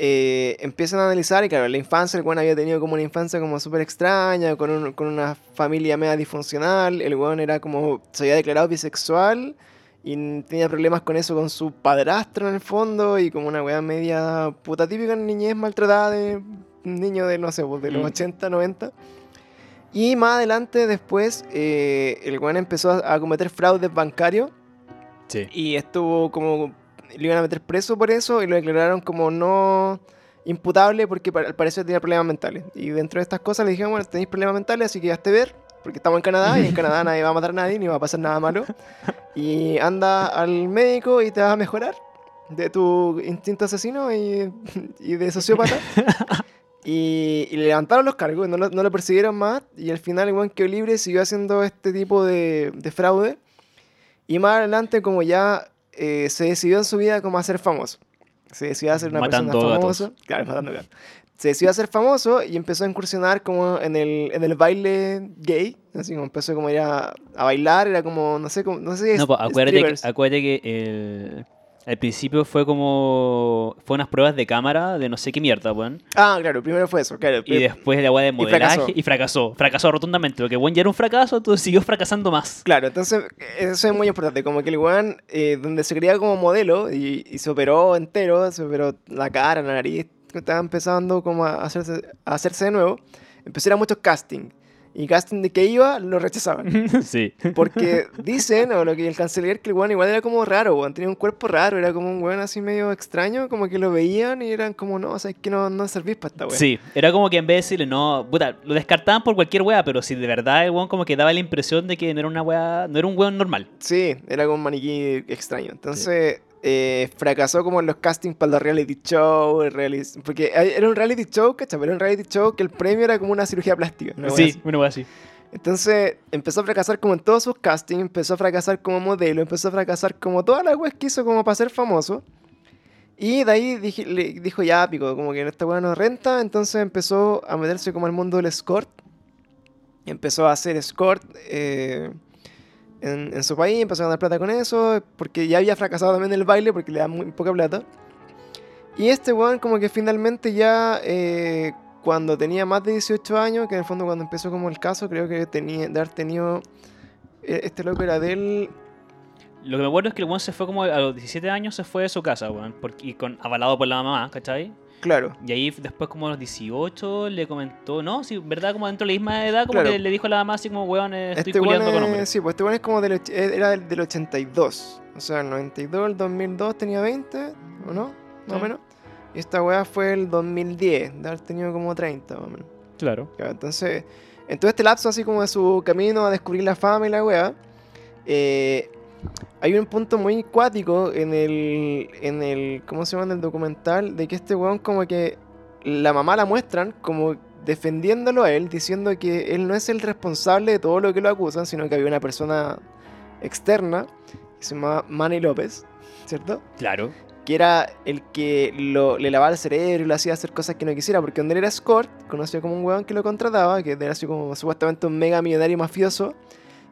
eh, empiezan a analizar y claro, la infancia, el weón había tenido como una infancia como súper extraña, con, un- con una familia media disfuncional, el weón era como, se había declarado bisexual y tenía problemas con eso con su padrastro en el fondo y como una weá media puta típica niñez maltratada de un niño de, no sé, pues, de los Mm. 80, 90. Y más adelante, después, eh, el weón empezó a, a cometer fraudes bancarios Sí. y estuvo como. Le iban a meter preso por eso y lo declararon como no imputable porque al parecer tenía problemas mentales. Y dentro de estas cosas le dijeron, bueno, tenéis problemas mentales, así que hazte ver, porque estamos en Canadá y en Canadá nadie va a matar a nadie ni va a pasar nada malo. Y anda al médico y te vas a mejorar de tu instinto asesino y, y de sociópata. Y, y le levantaron los cargos, no lo, no lo persiguieron más. Y al final, weón quedó libre, siguió haciendo este tipo de, de fraude. Y más adelante, como ya eh, se decidió en su vida como a ser famoso. Se decidió a ser una Matando persona gatos. famosa. Claro, matando gatos. Se decidió a ser famoso y empezó a incursionar como en el, en el baile gay. Así como empezó como a ir a, a bailar, era como, no sé, como, no sé si No, pues, acuérdate, que, acuérdate que el, al principio fue como. Fue unas pruebas de cámara de no sé qué mierda, weón. Ah, claro, primero fue eso, claro. Y después la weá de modelaje fracasó. y fracasó. fracasó. rotundamente. Porque weón ya era un fracaso, entonces siguió fracasando más. Claro, entonces eso es muy importante, como que el weón, eh, donde se creía como modelo y, y se operó entero, se operó la cara, la nariz, estaba empezando como a hacerse, a hacerse de nuevo, empezó a ir a muchos casting. Y casting de que iba, lo rechazaban. sí. Porque dicen, o lo que el canciller, que el weón igual era como raro, weón, tenía un cuerpo raro, era como un weón así medio extraño, como que lo veían y eran como, no, o sea, es que no, no servís para esta weón. Sí, era como que en vez de decirle, no, puta, lo descartaban por cualquier weá, pero si de verdad el weón como que daba la impresión de que no era una weá, no era un weón normal. Sí, era como un maniquí extraño. Entonces, eh, fracasó como en los castings para los reality show, reality- porque era un reality show, ¿cachai? Pero era un reality show que el premio era como una cirugía plástica. wea Sí, weá así. Entonces, empezó a fracasar como en todos sus castings, empezó a fracasar como modelo, empezó a fracasar como todas las weas que hizo como para ser famoso. Y de ahí dije- le dijo, ya, pico, como que esta wea no renta, entonces empezó a meterse como al mundo del escort. Empezó a hacer escort eh, en, en su país, empezó a ganar plata con eso, porque ya había fracasado también en el baile, porque le da muy poca plata. Y este weón como que finalmente ya eh, cuando tenía más de 18 años, que en el fondo cuando empezó como el caso, creo que tenía de haber tenido... eh, Este loco era del... Lo que me acuerdo es que el weón se fue como a los 17 años, se fue de su casa, weón, porque, y con, avalado por la mamá, ¿cachai? Claro, Y ahí después como a los 18 le comentó, no, sí, verdad, como dentro de la misma edad, como Claro. que le dijo a la mamá así como, weón, eh, estoy este culiando con es- hombres. Sí, pues este weón es como del, och- era del, del 82. O sea, el 92, el 2002 tenía 20, ¿o no? Más o Sí. menos. Y esta weá fue el 2010, de haber tenido como 30 más o menos. Claro. Ya, entonces, en todo este lapso así como de su camino a descubrir la fama y la weá, eh, hay un punto muy cuático en el, en el, ¿cómo se llama? En el documental, de que este weón como que la mamá la muestran como defendiéndolo a él, diciendo que él no es el responsable de todo lo que lo acusan, sino que había una persona externa, que se llama Manny López, ¿cierto? Claro. que era el que lo, le lavaba el cerebro y lo hacía hacer cosas que no quisiera, porque donde él era escort, conocido como un weón que lo contrataba, que era así como supuestamente un mega millonario mafioso,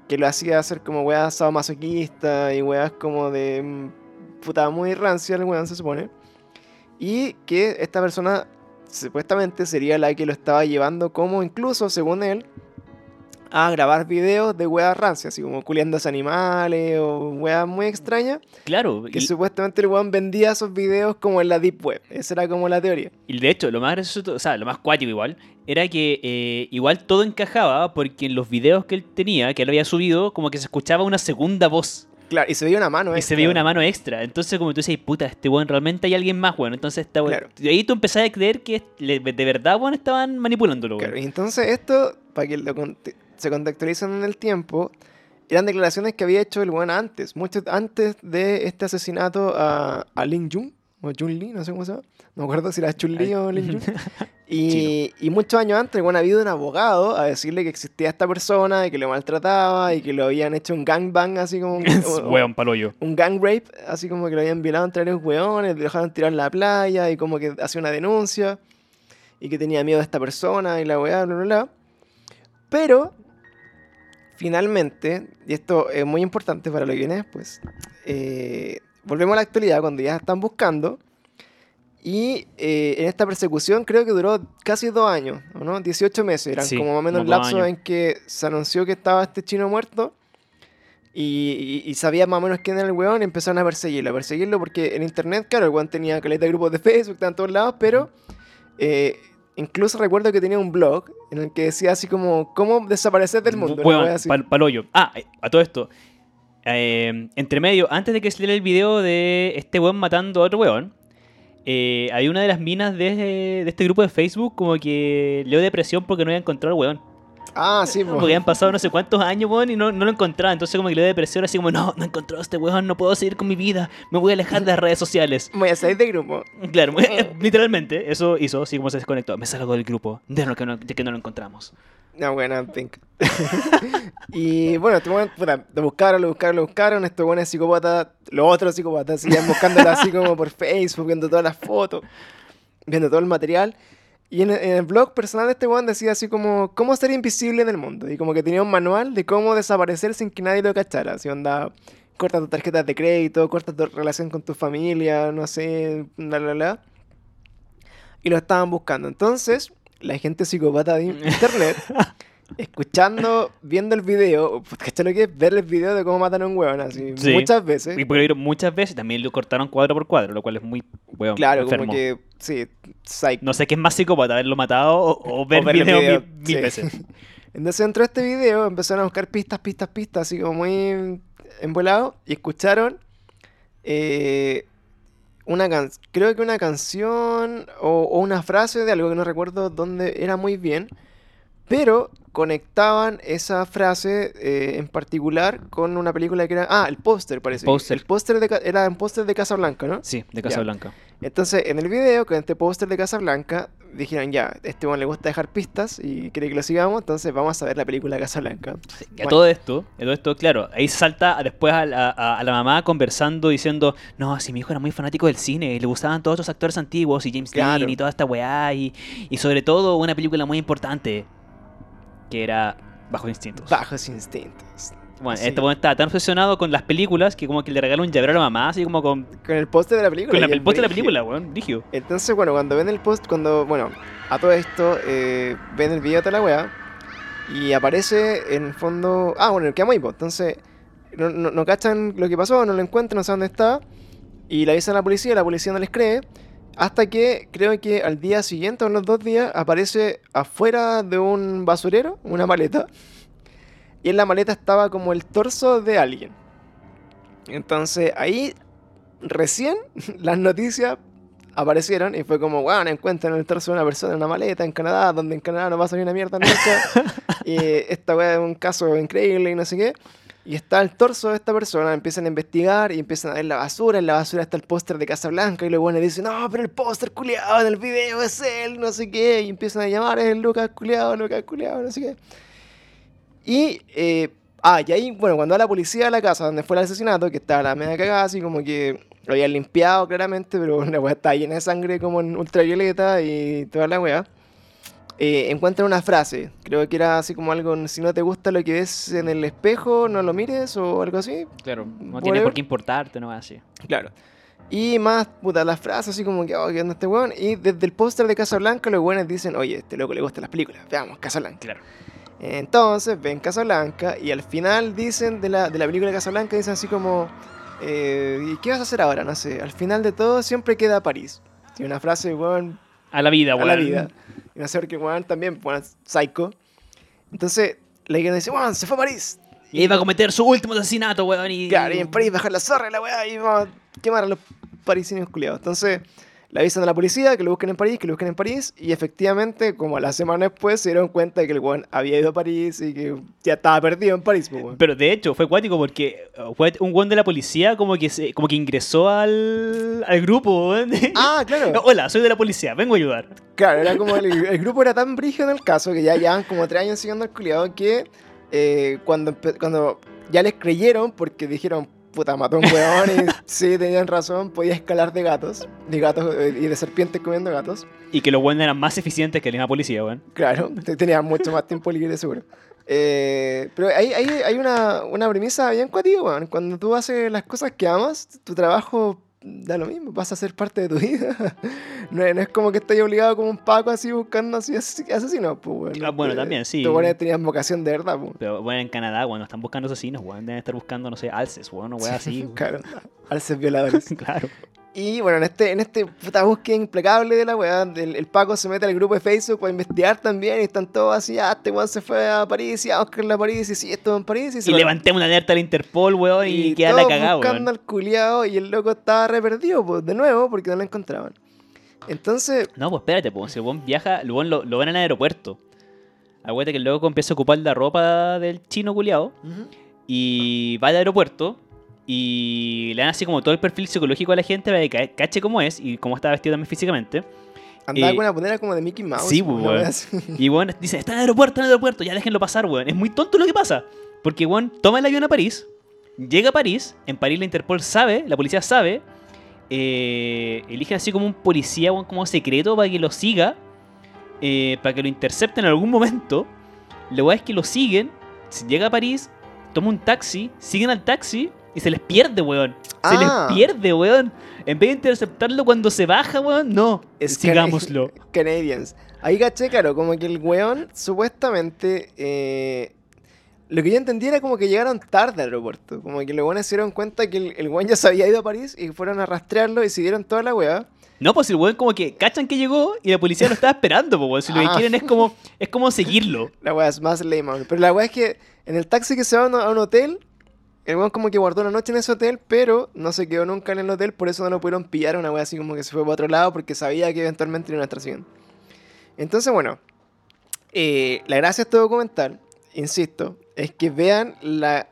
que lo hacía hacer como weas sadomasoquistas y weas como de mm, puta muy rancia el weón se supone, y que esta persona supuestamente sería la que lo estaba llevando como incluso, según él, a grabar videos de weas rancias, así como culiándose animales o weas muy extrañas. Claro. Que Y, supuestamente el weón vendía esos videos como en la Deep Web. Esa era como la teoría. y de hecho, lo más gracioso, o sea, lo más cuático igual, era que eh, igual todo encajaba porque en los videos que él tenía, que él había subido, como que se escuchaba una segunda voz. Claro, y se veía una mano. Y se extra. veía una mano extra. Entonces, como tú dices, puta, este weón realmente hay alguien más, weón. Entonces, esta weón. Claro. Y ahí tú empezás a creer que de verdad, weón, estaban manipulándolo, weón. Claro, y entonces esto, para que lo conte- se contextualicen en el tiempo, eran declaraciones que había hecho el weón antes, mucho antes de este asesinato a, a Lin Jun, o Jun Lee, no sé cómo se llama. No me acuerdo si era Chun Li o Lin Jun. Y, y muchos años antes, el weón había ido un abogado a decirle que existía esta persona y que lo maltrataba y que lo habían hecho un gangbang, así como un, o- weón, paloyo. un gang rape, así como que lo habían violado entre los hueones, lo dejaron tirar en la playa y como que hacía una denuncia y que tenía miedo de esta persona y la weá, bla, bla, bla. Pero, finalmente, y esto es muy importante para lo que viene después, eh, volvemos a la actualidad cuando ya están buscando y eh, en esta persecución creo que duró casi dos años, ¿o ¿no? 18 meses, eran Sí, como más o menos el lapso años. en que se anunció que estaba este chino muerto y, y, y sabía más o menos quién era el weón y empezaron a perseguirlo, a perseguirlo porque en internet, claro, el weón tenía caleta de grupos de Facebook, estaban en todos lados, pero eh, incluso recuerdo que tenía un blog en el que decía así como, ¿cómo desaparecer del mundo? así. pal- paloyo. Ah, eh, a todo esto. eh, entre medio, antes de que saliera el video de este weón matando a otro weón, eh, había una de las minas de, de este grupo de Facebook como que le dio depresión porque no había encontrado al weón. Ah, sí, po. Porque habían pasado no sé cuántos años, weón, y no, no lo encontraba. Entonces como que le dio depresión, así como, no, no encontró a este weón, no puedo seguir con mi vida, me voy a alejar de las redes sociales. Voy a salir del grupo. Claro, literalmente, eso hizo así como se desconectó. Me salgo del grupo, de, lo que no, de que no lo encontramos. No, bueno, pink. y bueno, este puta, lo buscaron, lo buscaron, lo buscaron. Estos buenos psicópatas, los otros psicópatas, seguían buscándolo así como por Facebook, viendo todas las fotos, viendo todo el material. Y en, en el blog personal de este weón decía así como, ¿cómo ser invisible en el mundo? Y como que tenía un manual de cómo desaparecer sin que nadie lo cachara. Así onda, corta tus tarjetas de crédito, corta tu relación con tu familia, no sé, bla, bla, bla. Y lo estaban buscando. Entonces, la gente psicópata de internet, escuchando, viendo el video, pues, ¿cachai lo que es? Ver el video de cómo matan a un weón así, Sí. muchas veces. Y porque lo vieron muchas veces, también lo cortaron cuadro por cuadro, lo cual es muy, weón, Claro, enfermo. como que, sí, psych. No sé qué es más psicópata, haberlo matado o, o ver ver el video, video, mil, mil sí. veces. Entonces dentro de este video empezaron a buscar pistas, pistas, pistas, así como muy envolado y escucharon eh, una can creo que una canción o, o una frase de algo que no recuerdo dónde era muy bien, pero conectaban esa frase eh, en particular con una película que era... Ah, el póster parece. póster. El póster de era un póster de Casablanca, ¿no? Sí, de Ya. Casablanca. Entonces, en el video, con este póster de Casablanca, dijeron ya, este one le gusta dejar pistas y quiere que lo sigamos, entonces vamos a ver la película Casablanca. A Bueno, todo esto, a todo esto, claro, ahí salta después a la, a- a la mamá conversando, diciendo, no, si mi hijo era muy fanático del cine, y le gustaban todos estos actores antiguos, y James Claro. Dean, y toda esta weá, y, y sobre todo una película muy importante, que era Bajo Instintos. Bajos instintos. Bueno, Sí. este weón estaba tan obsesionado con las películas que como que le regaló un llavero a la mamá, así como con, Con el póster de la película. con la, el el póster de la película, weón, rígido. Entonces, bueno, cuando ven el post, cuando, bueno, a todo esto, eh, ven el video de la weá y aparece en el fondo. Ah, bueno, el que ahí, pues. Entonces, no, no, no cachan lo que pasó, no lo encuentran, no saben dónde está. Y le avisan a la policía, la policía no les cree. Hasta que creo que al día siguiente o en los dos días aparece afuera de un basurero una maleta. Y en la maleta estaba como el torso de alguien. Entonces ahí recién las noticias aparecieron y fue como, wow, encuentran el torso de una persona en una maleta en Canadá, donde en Canadá no pasa ni una mierda nunca. y esta weá es un caso increíble y no sé qué. Y está el torso de esta persona, empiezan a investigar y empiezan a ver la basura. En la basura está el póster de Casablanca y luego bueno dicen, no, pero el póster culiado en el video es él, no sé qué. Y empiezan a llamar, es el Lucas culiado, Lucas culiado, no sé qué. Y, eh, ah, y ahí, bueno, cuando va la policía a la casa donde fue el asesinato, que estaba la media cagada, así como que lo habían limpiado claramente, pero la weá estaba llena de sangre como en ultravioleta y toda la weá. Eh, encuentran una frase, creo que era así como algo, si no te gusta lo que ves en el espejo, no lo mires o algo así. Claro, no Whatever. tiene por qué importarte, no así. Claro. Y más, puta, las frases así como que, oh, ¿qué onda este weón? Y desde el póster de Casablanca los weones dicen, oye, este loco le gustan las películas, veamos, Casablanca. Claro. Entonces ven Casablanca y al final dicen de la, de la película de Casablanca, dicen así como, eh, ¿y qué vas a hacer ahora? No sé, al final de todo siempre queda París. Tiene una frase, weón, A la vida, a weón. la vida. Y sé por qué, weón, también, weón, psycho. Entonces, la guía dice, weón, se fue a París. Y iba a cometer su último asesinato, weón. Y... Claro, y en París bajar la zorra la weá y vamos a quemar a los parisinios culiados. Entonces, le avisan a la policía que lo busquen en París, que lo busquen en París. Y efectivamente, como a la semana después, se dieron cuenta de que el weón había ido a París y que ya estaba perdido en París, pues. Pero de hecho, fue cuático porque uh, fue un weón de la policía como que se, como que ingresó al, al grupo, weón. Ah, claro. Hola, soy de la policía, vengo a ayudar. Claro, era como el, el grupo era tan brígido en el caso que ya llevan como tres años siguiendo al culiado que eh, cuando, cuando ya les creyeron porque dijeron, puta, mató a un weón y sí, tenían razón, podía escalar de gatos, de gatos eh, y de serpientes comiendo gatos. Y que los weones eran más eficientes que la misma policía, weón. Claro, te- tenía mucho más tiempo libre seguro. Eh, pero hay, hay, hay una, una premisa bien cuativa, weón. Cuando tú haces las cosas que amas, tu trabajo da lo mismo, vas a ser parte de tu vida. No es, no es como que estés obligado como un paco así buscando así ase- asesinos, pues. Ah, bueno, Eh, también, sí. Tú weones tenían vocación de verdad, pues. Pero bueno, en Canadá, no están buscando asesinos, weón. Deben estar buscando, no sé, alces, weón, o weón así. Claro, alces violadores. claro. Y bueno, en este, en este puta búsqueda implacable de la weá, el, el Paco se mete al grupo de Facebook para investigar también y están todos así, ah, este weón se fue a París y a buscarle a París y sí, esto en París y se Y lo- levantemos una alerta al Interpol, weón, y, queda la cagada, buscando weón. al culiao y el loco estaba re perdido, pues, de nuevo, porque no lo encontraban. Entonces, No, pues espérate, pues, si el weón viaja, el weón lo, lo ven en el aeropuerto. Acuérdate que el loco empieza a ocupar la ropa del chino culiao y va al aeropuerto y le dan así como todo el perfil psicológico a la gente para que ca- cache cómo es y cómo está vestido también físicamente. Andaba Eh, con una ponera como de Mickey Mouse. sí, una weón. Y bueno, dice, está en el aeropuerto, está en el aeropuerto, ya déjenlo pasar, weón. Es muy tonto lo que pasa. Porque, weón, toma el avión a París, llega a París, en París la Interpol sabe, la policía sabe, eh, eligen así como un policía, weón, como secreto para que lo siga, eh, para que lo intercepten en algún momento. La weá es que lo siguen, si llega a París, toma un taxi, siguen al taxi y se les pierde, weón. Se Ah. les pierde, weón. En vez de interceptarlo cuando se baja, weón, no. Es Sigámoslo. Canadians. Ahí caché, claro, como que el weón supuestamente. eh, lo que yo entendí era como que llegaron tarde al aeropuerto. Como que los weones se dieron cuenta que el, el weón ya se había ido a París y fueron a rastrearlo y siguieron toda la weá. No, pues el weón como que cachan que llegó y la policía lo estaba esperando, pues weón. Si lo que Ah. quieren es como, es como seguirlo. La weá es más lame. Pero la weá es que en el taxi que se va a un, a un hotel, el weón como que guardó una noche en ese hotel, pero no se quedó nunca en el hotel, por eso no lo pudieron pillar. Una weá así como que se fue para otro lado porque sabía que eventualmente iban a estar siguiendo. Entonces, bueno, eh, la gracia de este documental, insisto, es que vean la,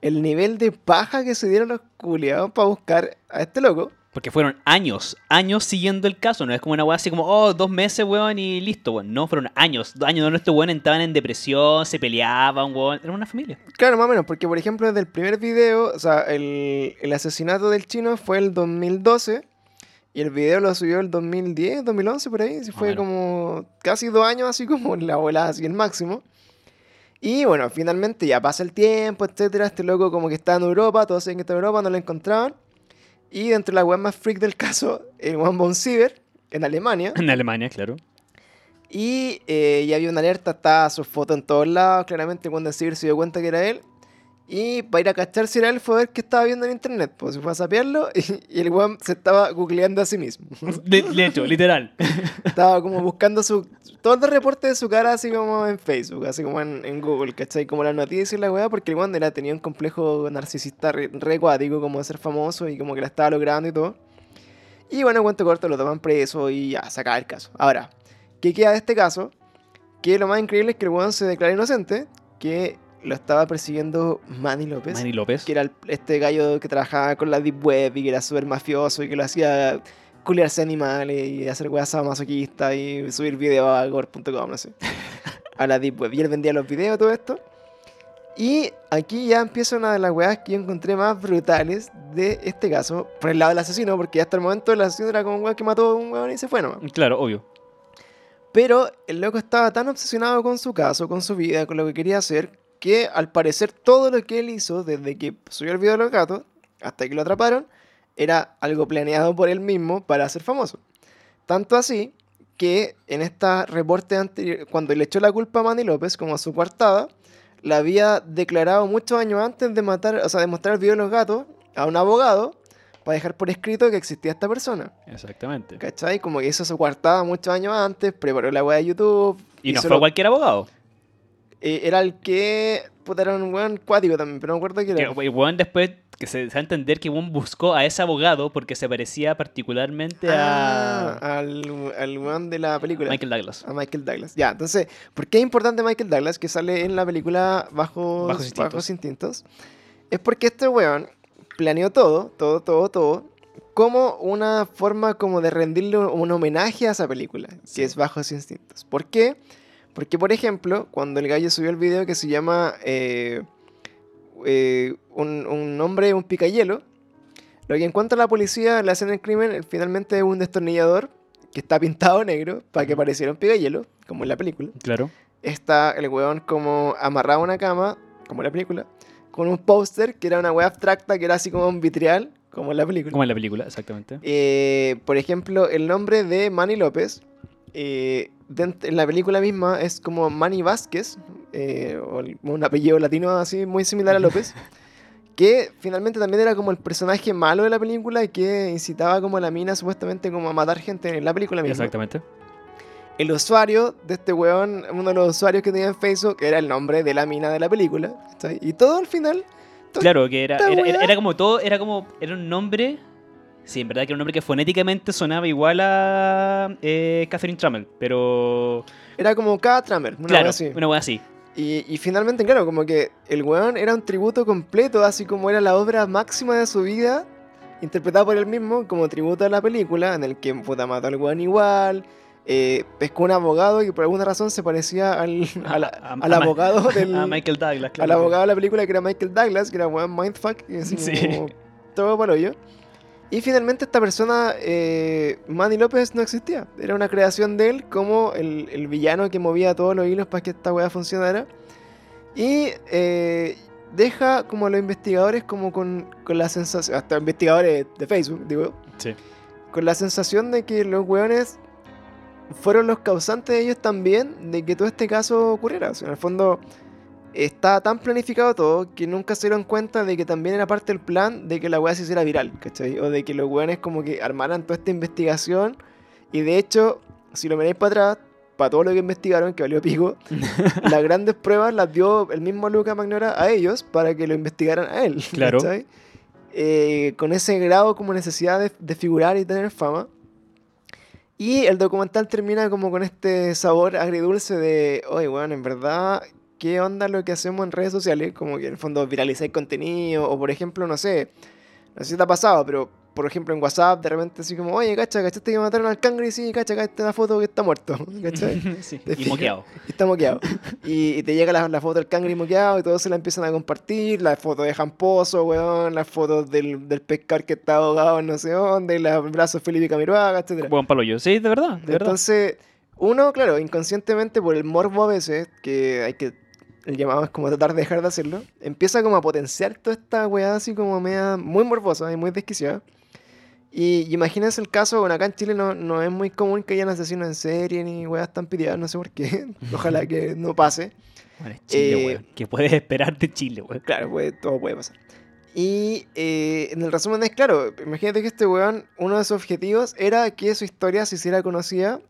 el nivel de paja que se dieron los culiados para buscar a este loco. Porque fueron años, años siguiendo el caso. No es como una weá así como, oh, dos meses, weón, y listo, weón. No, fueron años. Dos años donde estos weón estaban en depresión, se peleaban, weón. Era una familia. Claro, más o menos, porque por ejemplo desde el primer video, o sea, el, el asesinato del chino fue el 2012 y el video lo subió el 2010, 2011 por ahí, fue como casi dos años así como la abuela así el máximo. Y bueno, finalmente ya pasa el tiempo, etcétera, este loco como que está en Europa, todos saben que está en Europa, no lo encontraban. Y dentro de la web más freak del caso, el One Bone Cyber, en Alemania. En Alemania, claro. Y eh, ya había una alerta, estaba su foto en todos lados. Claramente, cuando el ciber se dio cuenta que era él. Y para ir a cachar si era él, fue a ver qué estaba viendo en internet. Pues se fue a sapearlo y, y el weón se estaba googleando a sí mismo. De, de hecho, literal. estaba como buscando su, todos los reportes de su cara, así como en Facebook, así como en, en Google, ¿cachai? Como las noticias y la weá, porque el weón era, tenía un complejo narcisista re, re como de ser famoso y como que la estaba logrando y todo. Y bueno, cuento corto, lo toman preso y ya, se acaba el caso. Ahora, ¿qué queda de este caso? Que lo más increíble es que el weón se declara inocente, que lo estaba persiguiendo Manny López. Manny López. Que era el- este gallo que trabajaba con la Deep Web y que era súper mafioso y que lo hacía culiarse animales y hacer weas masoquistas y subir videos a gore.com, no sé. A la Deep Web. Y él vendía los videos, todo esto. Y aquí ya empieza una de las weas que yo encontré más brutales de este caso, por el lado del asesino, porque hasta el momento el asesino era como un weón que mató a un weón y se fue nomás. Claro, obvio. Pero el loco estaba tan obsesionado con su caso, con su vida, con lo que quería hacer, que al parecer todo lo que él hizo, desde que subió el video de los gatos hasta que lo atraparon, era algo planeado por él mismo para ser famoso. Tanto así que en esta reporte anterior, cuando le echó la culpa a Manny López como a su coartada, la había declarado muchos años antes de matar, o sea, de mostrar el video de los gatos a un abogado para dejar por escrito que existía esta persona. Exactamente. ¿Cachai? Como que hizo su coartada muchos años antes, preparó la weá de YouTube. Y no fue lo- cualquier abogado. Eh, era el que. Puta, era un weón cuático también, pero no me acuerdo Que, era. el weón después que se, va a entender que Won buscó a ese abogado porque se parecía particularmente Ah, a al, al weón de la película. Michael Douglas. A Michael Douglas. Ya, entonces, ¿por qué es importante Michael Douglas que sale en la película Bajos, Bajos Instintos. Bajos Instintos? Es porque este weón planeó todo, todo, todo, todo, como una forma como de rendirle un homenaje a esa película, Sí. que es Bajos Instintos. ¿Por qué? Porque, por ejemplo, cuando el gallo subió el video que se llama eh, eh, un, un hombre, un picayelo, lo que encuentra la policía en la escena del crimen eh, finalmente es un destornillador que está pintado negro para que pareciera un picayelo, como en la película. Claro. Está el weón como amarrado a una cama, como en la película, con un póster que era una wea abstracta que era así como un vitrial, como en la película. Como en la película, exactamente. Eh, por ejemplo, el nombre de Manny López eh, en la película misma es como Manny Vázquez, eh, un apellido latino así muy similar a López, que finalmente también era como el personaje malo de la película y que incitaba como a la mina supuestamente como a matar gente en la película misma. Exactamente. El usuario de este weón, uno de los usuarios que tenía en Facebook, era el nombre de la mina de la película. Y todo al final... Claro, que era, era- era como todo, era como, era un nombre Sí, en verdad que era un nombre que fonéticamente sonaba igual a eh, Catherine Trammell, pero... Era como K. Tramer, una claro, así. una wea así. Y, y finalmente, claro, como que el weón era un tributo completo, así como era la obra máxima de su vida, interpretada por él mismo como tributo a la película, en el que puta mató al weón igual, eh, pescó un abogado que por alguna razón se parecía al, al, A- a- al a Ma- abogado del... A Michael Douglas, claro. al abogado de la película que era Michael Douglas, que era weón mindfuck, y así Sí. como todo para hoyo. Y finalmente esta persona, eh, Manny López, no existía. Era una creación de él como el, el villano que movía todos los hilos para que esta weá funcionara. Y eh, deja como a los investigadores como con, con la sensación, hasta investigadores de Facebook, digo, Sí. con la sensación de que los weones fueron los causantes ellos también de que todo este caso ocurriera. O sea, en el fondo está tan planificado todo que nunca se dieron cuenta de que también era parte del plan de que la weá se hiciera viral, ¿cachai? O de que los weones como que armaran toda esta investigación y de hecho, si lo miráis para atrás, para todo lo que investigaron, que valió pico, las grandes pruebas las dio el mismo Luca Magnora a ellos para que lo investigaran a él. Claro. ¿cachai? Eh, con ese grado como necesidad de, de figurar y tener fama. Y el documental termina como con este sabor agridulce de, oye, bueno, en verdad, ¿qué onda lo que hacemos en redes sociales? Como que en el fondo viralizar contenido, o por ejemplo, no sé, no sé si te ha pasado, pero por ejemplo en WhatsApp de repente así como, oye, cacha, ¿cachaste que mataron al cangre? Sí, cacha, acá está la foto que está muerto, ¿cachai? Sí, ¿Te Y moqueado. Y está moqueado. Y, y te llega la, la foto del cangre moqueado y todos se la empiezan a compartir. La foto de Jamposo, weón. Las fotos del, del pescar que está ahogado en no sé dónde. Los brazos de Felipe Camiroaga, etc. Buen palo yo. Sí, de verdad, de verdad. Entonces, uno, claro, inconscientemente por el morbo a veces, que hay que. El llamado es como tratar de dejar de hacerlo. Empieza como a potenciar toda esta weá así como media. Muy morbosa y muy desquiciada. Y, y imagínense el caso, bueno, acá en Chile no, no es muy común que hayan asesinos en serie ni weas tan piteadas, no sé por qué. Ojalá que no pase. Bueno, es Chile, Eh, weón. ¿Qué puedes esperar de Chile, weón? Claro, puede- todo puede pasar. Y eh, en el resumen es claro, imagínate que este weón, uno de sus objetivos era que su historia se hiciera conocida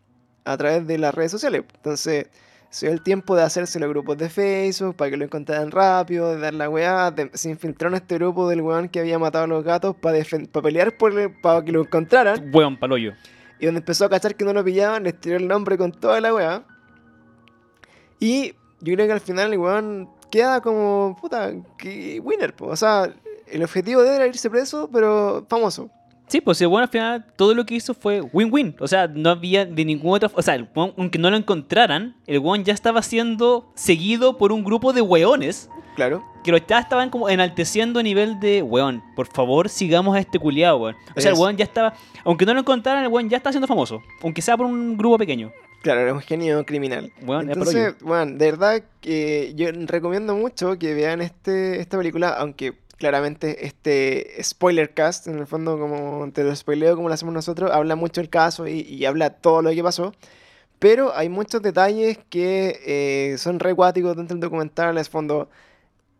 a través de las redes sociales. Entonces, se dio el tiempo de hacerse los grupos de Facebook para que lo encontraran rápido, de dar la weá, de- se infiltró en este grupo del weón que había matado a los gatos para pelear por el- para que lo encontraran. Weón, palo yo. Y donde empezó a cachar que no lo pillaban, les tiró el nombre con toda la weá. Y yo creo que al final el weón queda como, puta, que winner, po. O sea, el objetivo de él era irse preso, pero famoso. Sí, pues el weón al final todo lo que hizo fue win-win. O sea, no había de ninguna otra... O sea, el aunque no lo encontraran, el weón ya estaba siendo seguido por un grupo de weones Claro. que lo ya estaban como enalteciendo a nivel de, weón, por favor sigamos a este culiado, weón. O sea, el weón ya estaba... Aunque no lo encontraran, el weón ya está siendo famoso. Aunque sea por un grupo pequeño. Claro, era un genio criminal. Por Entonces, bueno, de verdad que yo recomiendo mucho que vean este, esta película, aunque claramente este spoiler cast, en el fondo como te lo spoileo como lo hacemos nosotros, habla mucho del caso y, y habla todo lo que pasó. Pero hay muchos detalles que eh, son re dentro del documental, es fondo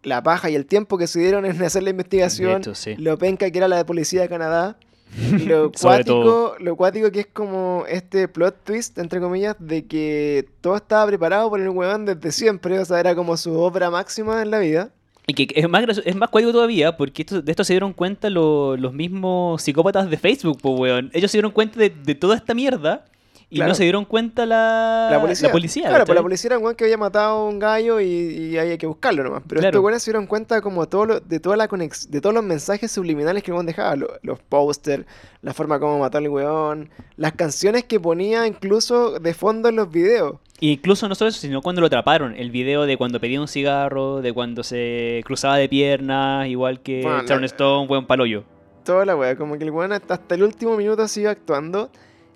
la paja y el tiempo que se dieron en hacer la investigación, hecho, sí. lo penca que era la de policía de Canadá, lo cuático, lo cuático que es como este plot twist, entre comillas, de que todo estaba preparado por el weón desde siempre, o sea, era como su obra máxima en la vida. Y que es más, es más cuático todavía, porque esto- de esto se dieron cuenta lo- los mismos psicópatas de Facebook, po, weón. Ellos se dieron cuenta de, de toda esta mierda y Claro. no se dieron cuenta la, La policía. La policía claro, pues la policía era un weón que había matado a un gallo y, y hay que buscarlo nomás. Pero Claro. estos weones se dieron cuenta como todo lo- de toda la conex- de todos los mensajes subliminales que el weón dejaba. lo- los pósters, la forma como mató al weón, las canciones que ponía incluso de fondo en los videos. Incluso no solo eso, sino cuando lo atraparon. El video de cuando pedía un cigarro, de cuando se cruzaba de piernas, igual que Bueno, Sharon Stone, weón, paloyo. Toda la weá, como que el weón hasta, hasta el último minuto sigue actuando.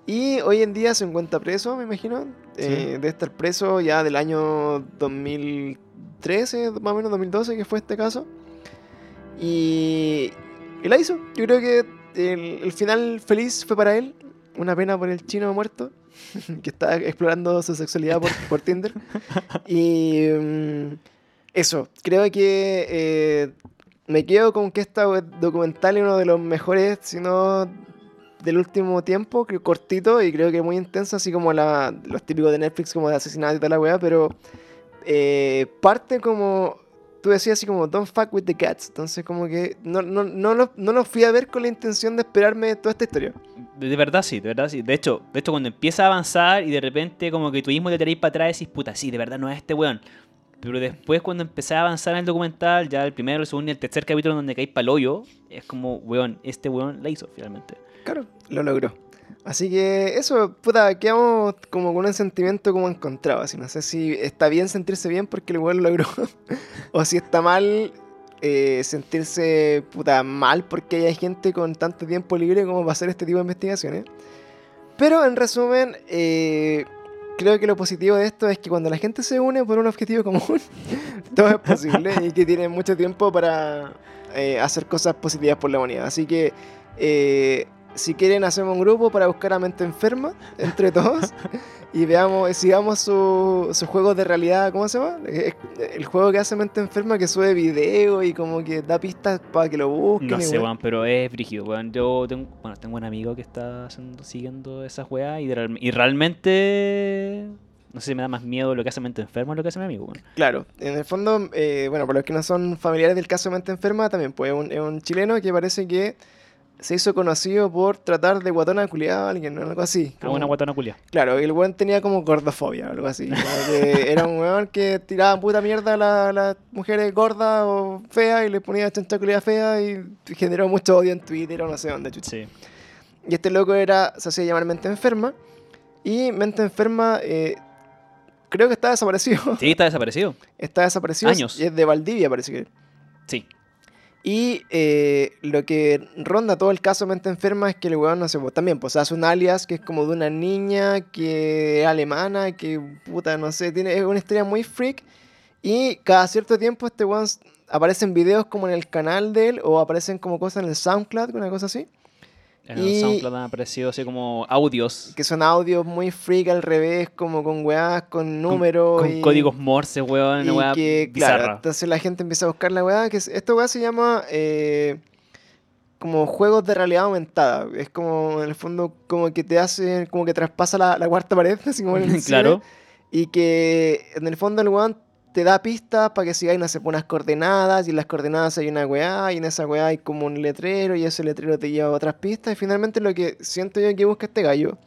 Y hoy en día se encuentra preso, me imagino. Eh, debe estar preso ya del año 2013, más o menos 2012, que fue este caso. Y, y la hizo. Yo creo que el, el final feliz fue para él. Una pena por el chino muerto, que está explorando su sexualidad por, por Tinder. Y mm, eso, creo que eh, me quedo con que esta documental es uno de los mejores, si no del último tiempo, que cortito y creo que muy intenso, así como la, los típicos de Netflix, como de asesinato y toda la weá, pero eh, parte como tú decías así como, don't fuck with the cats. Entonces, como que no, no, no, lo, no lo fui a ver con la intención de esperarme toda esta historia. De, de verdad sí, de verdad sí. De hecho, de hecho, cuando empieza a avanzar y de repente como que tú mismo te tiráis para atrás y decís, puta, sí, de verdad no es este weón. Pero después cuando empecé a avanzar en el documental, ya el primero, el segundo y el tercer capítulo donde caí pa'l hoyo, es como, weón, este weón la hizo finalmente. Claro, lo logró. Así que eso, puta, quedamos como con un sentimiento como encontrado. Así, no sé si está bien sentirse bien porque el weón lo logró. o si está mal eh, sentirse puta mal porque hay gente con tanto tiempo libre como para hacer este tipo de investigaciones. Pero en resumen, eh, creo que lo positivo de esto es que cuando la gente se une por un objetivo común, todo es posible y que tiene mucho tiempo para eh, hacer cosas positivas por la humanidad. Así que, si quieren, hacemos un grupo para buscar a Mente Enferma entre todos y veamos, sigamos su- sus juegos de realidad, ¿cómo se llama? El juego que hace Mente Enferma que sube video y como que da pistas para que lo busquen. No sé, weón. pero es brígido, weón. Yo tengo, bueno, tengo un amigo que está haciendo- siguiendo esas weas y, de real- y realmente... No sé si me da más miedo lo que hace mente enferma o lo que hace mi amigo. Claro, en el fondo, eh, bueno, para los que no son familiares del caso de Mente Enferma, también pues es un, es un chileno que parece que se hizo conocido por tratar de guatona culiada a alguien, ¿no? algo así. A una como- guatona culia. Claro, el weón tenía como gordofobia o algo así. como que era un weón que tiraba puta mierda a la- las mujeres gordas o feas y le ponía chancha culiada fea y generó mucho odio en Twitter o no sé dónde, chucha. Sí. Y este loco era, se hacía llamar Mente Enferma. Y Mente Enferma, eh, creo que está desaparecido. Sí, está desaparecido. Está desaparecido. Años. Y es de Valdivia, parece que. Sí. Y eh, lo que ronda todo el caso Mente Enferma es que el weón, no sé, pues, también pues hace un alias que es como de una niña que es alemana, que puta, no sé, tiene, es una historia muy freak. Y cada cierto tiempo este weón aparecen videos como en el canal de él o aparecen como cosas en el SoundCloud, una cosa así. En Y- el SoundCloud han aparecido así como audios. Que son audios muy freak al revés, como con weás, con números. Con y- códigos Morse, weón. Una y weá que, bizarra. claro, entonces la gente empieza a buscar la weá, que es- esta weá se llama eh, como juegos de realidad aumentada. Es como, en el fondo, como que te hace, como que traspasa la, la cuarta pared, así como en el cine, Claro. Y que en el fondo el weón te da pistas para que sigáis, no sé, unas coordenadas, y en las coordenadas hay una weá, y en esa weá hay como un letrero, y ese letrero te lleva a otras pistas, y finalmente lo que siento yo que busca este gallo,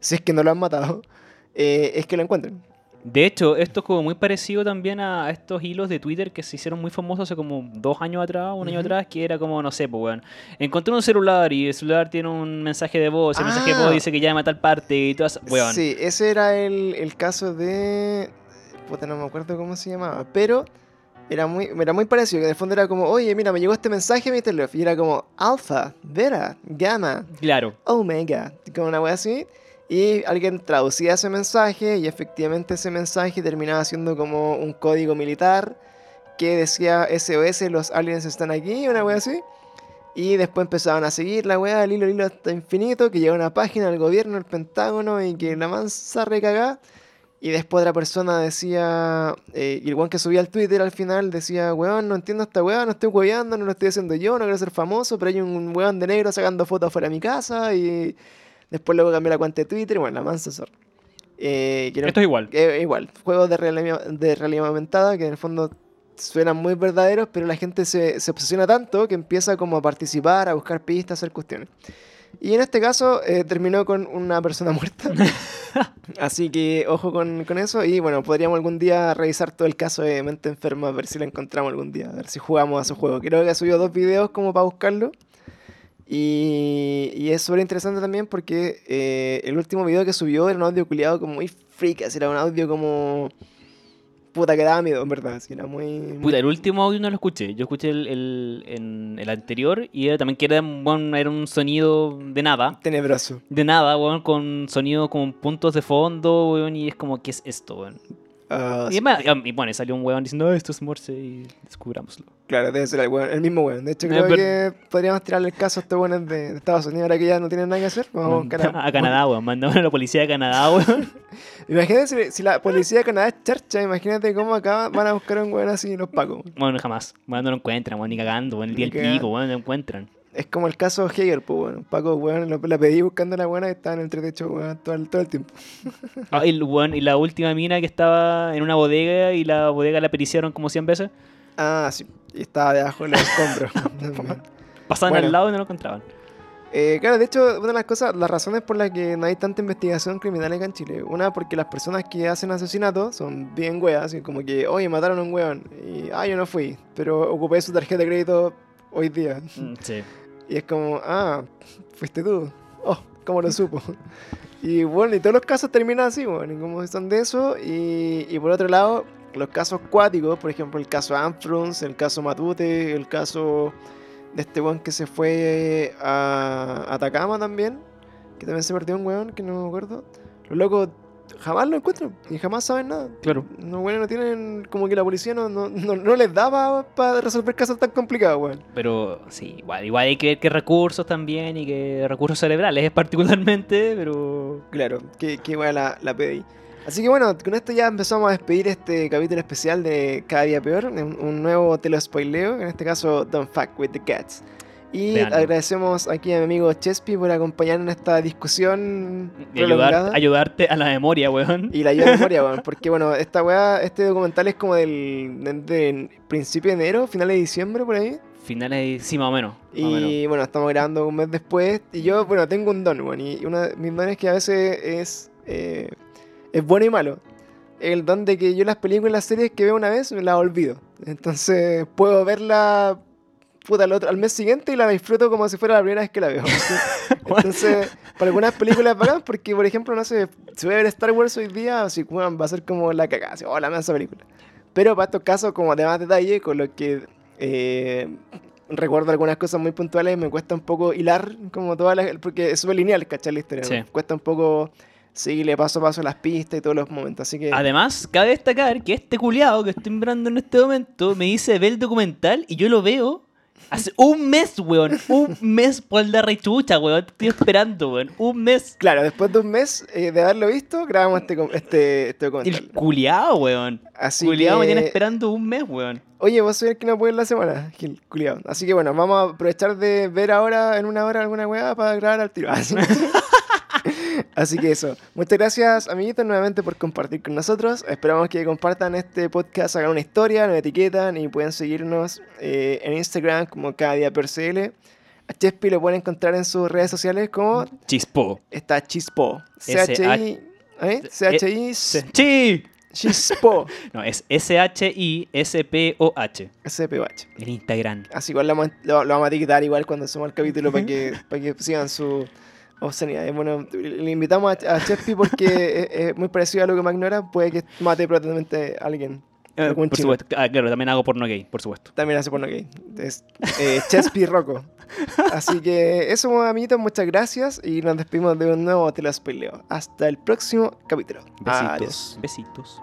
si es que no lo han matado, eh, es que lo encuentren. De hecho, esto es como muy parecido también a estos hilos de Twitter que se hicieron muy famosos hace como dos años atrás, un año atrás, que era como, no sé, pues, weón. Encontré un celular y el celular tiene un mensaje de voz, el mensaje de Ah. voz dice que llama a tal parte y todas, weón. Sí, ese era el, el caso de. Puta, no me acuerdo cómo se llamaba. Pero era muy, era muy parecido. Que en el fondo era como, oye, mira, me llegó este mensaje mi teléfono. Y era como alfa, beta, gamma, Claro. omega. Como una wea así. Y alguien traducía ese mensaje. Y efectivamente ese mensaje terminaba siendo como un código militar. Que decía SOS, los aliens están aquí. Una wea así. Y después empezaban a seguir la weá, el hilo, el hilo hasta infinito, que llega a una página del gobierno, el Pentágono, y que la mansa recagá. Y después otra persona decía, eh, y el weón que subía al Twitter al final decía, weón, no entiendo esta weá, no estoy hueveando, no lo estoy haciendo yo, no quiero ser famoso, pero hay un weón de negro sacando fotos fuera de mi casa, y después luego cambié la cuenta de Twitter, y bueno, la mansa. Eh, Esto es igual. eh, igual, juegos de realidad, de realidad aumentada que en el fondo suenan muy verdaderos, pero la gente se, se obsesiona tanto que empieza como a participar, a buscar pistas, a hacer cuestiones. Y en este caso eh, terminó con una persona muerta. Así que ojo con, con eso. Y bueno, podríamos algún día revisar todo el caso de Mente Enferma, a ver si lo encontramos algún día, a ver si jugamos a su juego. Creo que ha subido dos videos como para buscarlo. Y, y es súper interesante también porque eh, el último video que subió era un audio culiado como muy freak, así era un audio como... Puta, que daba miedo, en verdad. así era muy... muy- Puta, el último audio no lo escuché. Yo escuché el, el, en- el anterior y era también que era, weón, era un sonido de nada. tenebroso. De nada, weón, con sonido con puntos de fondo, weón, y es como, ¿qué es esto, weón? Ah, Y, además- y bueno, y salió un weón diciendo, "No, esto es Morse y descubrámoslo. Claro, debe ser el, weón- el mismo weón. De hecho, Eh, creo pero- que podríamos tirarle el caso a estos weones de, de Estados Unidos ahora que ya no tienen nada que hacer. Vamos a buscar a Canadá, weón. Mandamos a la policía de Canadá, weón. Imagínate si, si la policía de Canadá es charcha, imagínate cómo acá van a buscar a un weón así los pacos. Bueno, jamás. Bueno, no lo encuentran, weón, ni cagando, weón. El día del pico, weón, no lo encuentran. Es como el caso Hegel, pues bueno. Paco, weón, lo- la pedí buscando a la buena y estaba en el entretecho, weón, todo el, todo el tiempo. Ah, y, weón, y la última mina que estaba en una bodega y la bodega la periciaron como 100 veces. Ah, sí. Y estaba debajo de los escombros. Pasaban Bueno. al lado y no lo encontraban. Eh, claro, de hecho, una de las cosas, las razones por las que no hay tanta investigación criminal acá en Chile, una porque las personas que hacen asesinatos son bien weas, y como que, oye, mataron a un weón, y, ah, yo no fui, pero ocupé su tarjeta de crédito hoy día. Mm, Sí. Y es como, ah, fuiste tú. Oh, ¿cómo lo supo? Y bueno, y todos los casos terminan así, bueno, y como son de eso. Y, y por otro lado, los casos cuáticos, por ejemplo, el caso Amfruns, el caso Matute, el caso de este weón que se fue a Atacama también, que también se perdió un weón, que no me acuerdo. Los locos jamás lo encuentran y jamás saben nada. Claro. Los weones no tienen, como que la policía no, no, no, no les daba para resolver casos tan complicados, weón. Pero sí, igual, igual hay que ver qué recursos también y qué recursos cerebrales particularmente, pero... Claro, que, que igual la, la pedí. Así que bueno, con esto ya empezamos a despedir este capítulo especial de Cada Día Peor, un, un nuevo te lo spoileo, en este caso Don't Fuck With The Cats. Y agradecemos aquí a mi amigo Chespi por acompañarnos en esta discusión Y ayudar, ayudarte a la memoria, weón. Y la ayuda de memoria, weón, porque bueno, esta weá, este documental es como del de, de principio de enero, finales de diciembre por ahí. Finales, sí, más o menos. más o menos. Y bueno, estamos grabando un mes después. Y yo, bueno, tengo un don, weón. Y uno de mis dones es que a veces es, eh, es bueno y malo. El don de que yo las películas y las series que veo una vez me las olvido. Entonces puedo verla puta, al, otro, al mes siguiente y la disfruto como si fuera la primera vez que la veo. Entonces, para algunas películas bacán, porque por ejemplo, no sé, si voy a ver Star Wars hoy día, así, weón, va a ser como la cagada, así, oh, la mansa película. Pero para estos casos, como de más detalle, con lo que eh, recuerdo algunas cosas muy puntuales, me cuesta un poco hilar, como todas las. Porque es súper lineal, ¿cachai? La historia. Sí. Me cuesta un poco seguirle paso a paso las pistas y todos los momentos. Así que. Además, cabe destacar que este culiado que estoy mirando en este momento me dice ve el documental y yo lo veo hace un mes, weón. Un mes por la rechucha, weón. Estoy esperando, weón. Un mes. Claro, después de un mes eh, de haberlo visto, grabamos este, este, este documental. El culiado, weón. Así Culiado me que- tiene esperando un mes, weón. Oye, vos el que no puede la semana, Gil, culiao. Así que bueno, vamos a aprovechar de ver ahora en una hora alguna weá para grabar al tiro. Así, Así que eso. Muchas gracias, amiguitos, nuevamente por compartir con nosotros. Esperamos que compartan este podcast, hagan una historia, nos etiquetan y pueden seguirnos eh, en Instagram como cada día per CL. A Chespi lo pueden encontrar en sus redes sociales como Chispo. está Chispo. C-H-I. ¿eh? C-H-I. Sí. Chispo. No, es S-H-I-S-P-O-H. S-P-O-H. En Instagram. Así igual lo, vamos a- lo, lo vamos a etiquetar igual cuando hacemos el capítulo para que, para que sigan su obscenidad. Bueno, le invitamos a, a Chespi porque es, es muy parecido a lo que Magnora, puede que mate probablemente a alguien. Eh, por chino. supuesto. Ah, claro, también hago porno gay, por supuesto. También hace porno gay. Es eh, Chespi Rocco. Así que eso, amiguitos, muchas gracias y nos despedimos de un nuevo Te lo. Hasta el próximo capítulo. Besitos. Adiós. Besitos.